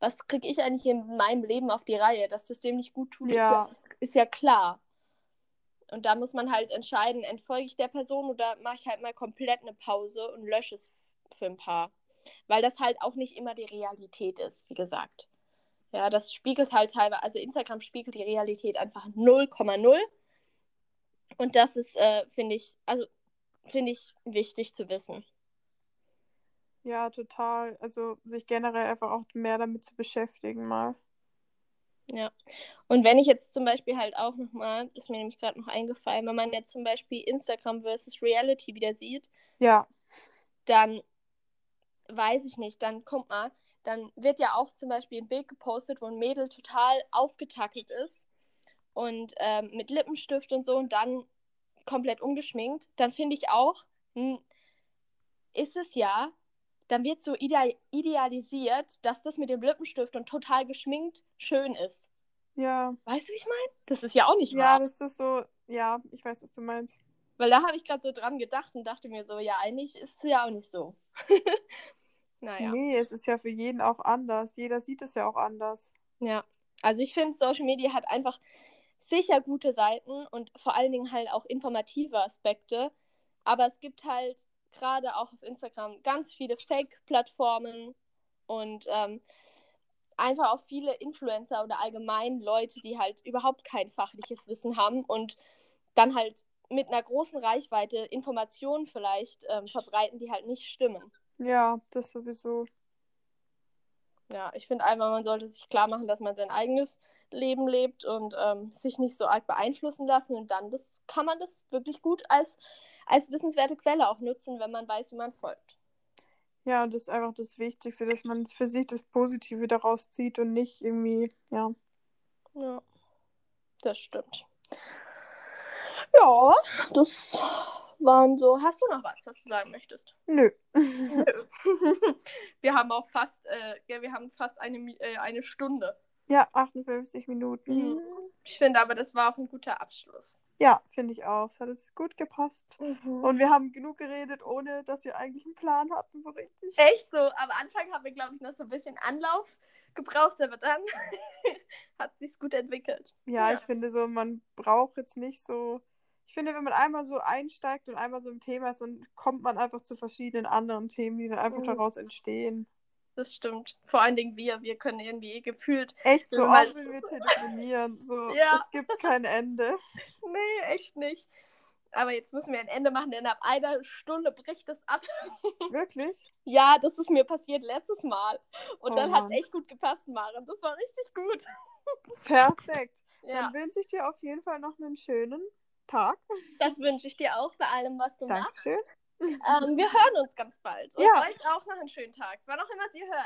was kriege ich eigentlich in meinem Leben auf die Reihe? Dass das dem nicht gut tut, Ja. ist, ja, ist ja klar. Und da muss man halt entscheiden, entfolge ich der Person oder mache ich halt mal komplett eine Pause und lösche es für ein paar. Weil das halt auch nicht immer die Realität ist, wie gesagt. Ja, das spiegelt halt teilweise, also Instagram spiegelt die Realität einfach 0,0. Und das ist, äh, finde ich, also finde ich wichtig zu wissen. Ja, total. Also sich generell einfach auch mehr damit zu beschäftigen mal. Ja. Und wenn ich jetzt zum Beispiel halt auch nochmal, ist mir nämlich gerade noch eingefallen, wenn man jetzt zum Beispiel Instagram versus Reality wieder sieht, Ja, dann weiß ich nicht, dann kommt mal, dann wird ja auch zum Beispiel ein Bild gepostet, wo ein Mädel total aufgetackelt ist und ähm, mit Lippenstift und so und dann komplett ungeschminkt. Dann finde ich auch, hm, ist es ja, dann wird so ide idealisiert, dass das mit dem Lippenstift und total geschminkt schön ist. ja. Weißt du, wie ich meine? Das ist ja auch nicht Ja, wahr. das ist so, ja, ich weiß, was du meinst. Weil da habe ich gerade so dran gedacht und dachte mir so, ja, eigentlich ist es ja auch nicht so. naja. Nee, es ist ja für jeden auch anders. Jeder sieht es ja auch anders. Ja, also ich finde, Social Media hat einfach sicher gute Seiten und vor allen Dingen halt auch informative Aspekte. Aber es gibt halt gerade auch auf Instagram ganz viele Fake-Plattformen und ähm, einfach auch viele Influencer oder allgemein Leute, die halt überhaupt kein fachliches Wissen haben und dann halt mit einer großen Reichweite Informationen vielleicht ähm, verbreiten, die halt nicht stimmen. Ja, das sowieso. Ja, ich finde einfach, man sollte sich klar machen, dass man sein eigenes Leben lebt und ähm, sich nicht so arg beeinflussen lassen. Und dann das, kann man das wirklich gut als, als wissenswerte Quelle auch nutzen, wenn man weiß, wie man folgt. Ja, und das ist einfach das Wichtigste, dass man für sich das Positive daraus zieht und nicht irgendwie, ja. Ja, das stimmt. Ja, das waren so. Hast du noch was, was du sagen möchtest? Nö. wir haben auch fast, äh, ja, wir haben fast eine, äh, eine Stunde. Ja, 58 Minuten. Mhm. Ich finde aber, das war auch ein guter Abschluss. Ja, finde ich auch. Es hat jetzt gut gepasst. Mhm. Und wir haben genug geredet, ohne dass wir eigentlich einen Plan hatten, so richtig. Echt so. Am Anfang haben wir, glaube ich, noch so ein bisschen Anlauf gebraucht, aber dann hat sich's gut entwickelt. Ja, Ja. ich finde so, man braucht jetzt nicht so. Ich finde, wenn man einmal so einsteigt und einmal so im Thema ist, dann kommt man einfach zu verschiedenen anderen Themen, die dann einfach Mhm. daraus entstehen. Das stimmt. Vor allen Dingen wir. Wir können irgendwie gefühlt. Echt so, auch wenn wir telefonieren. So, Ja. es gibt kein Ende. Nee, echt nicht. Aber jetzt müssen wir ein Ende machen, denn ab einer Stunde bricht es ab. Wirklich? Ja, das ist mir passiert letztes Mal. Und Oh dann hat Mann. echt gut gepasst, Maren. Das war richtig gut. Perfekt. Ja, Dann wünsche ich dir auf jeden Fall noch einen schönen Tag. das wünsche ich dir auch bei allem, was du machst. Dankeschön. Ähm, wir hören uns ganz bald. Und Ja. euch auch noch einen schönen Tag. Wann auch immer Sie hören.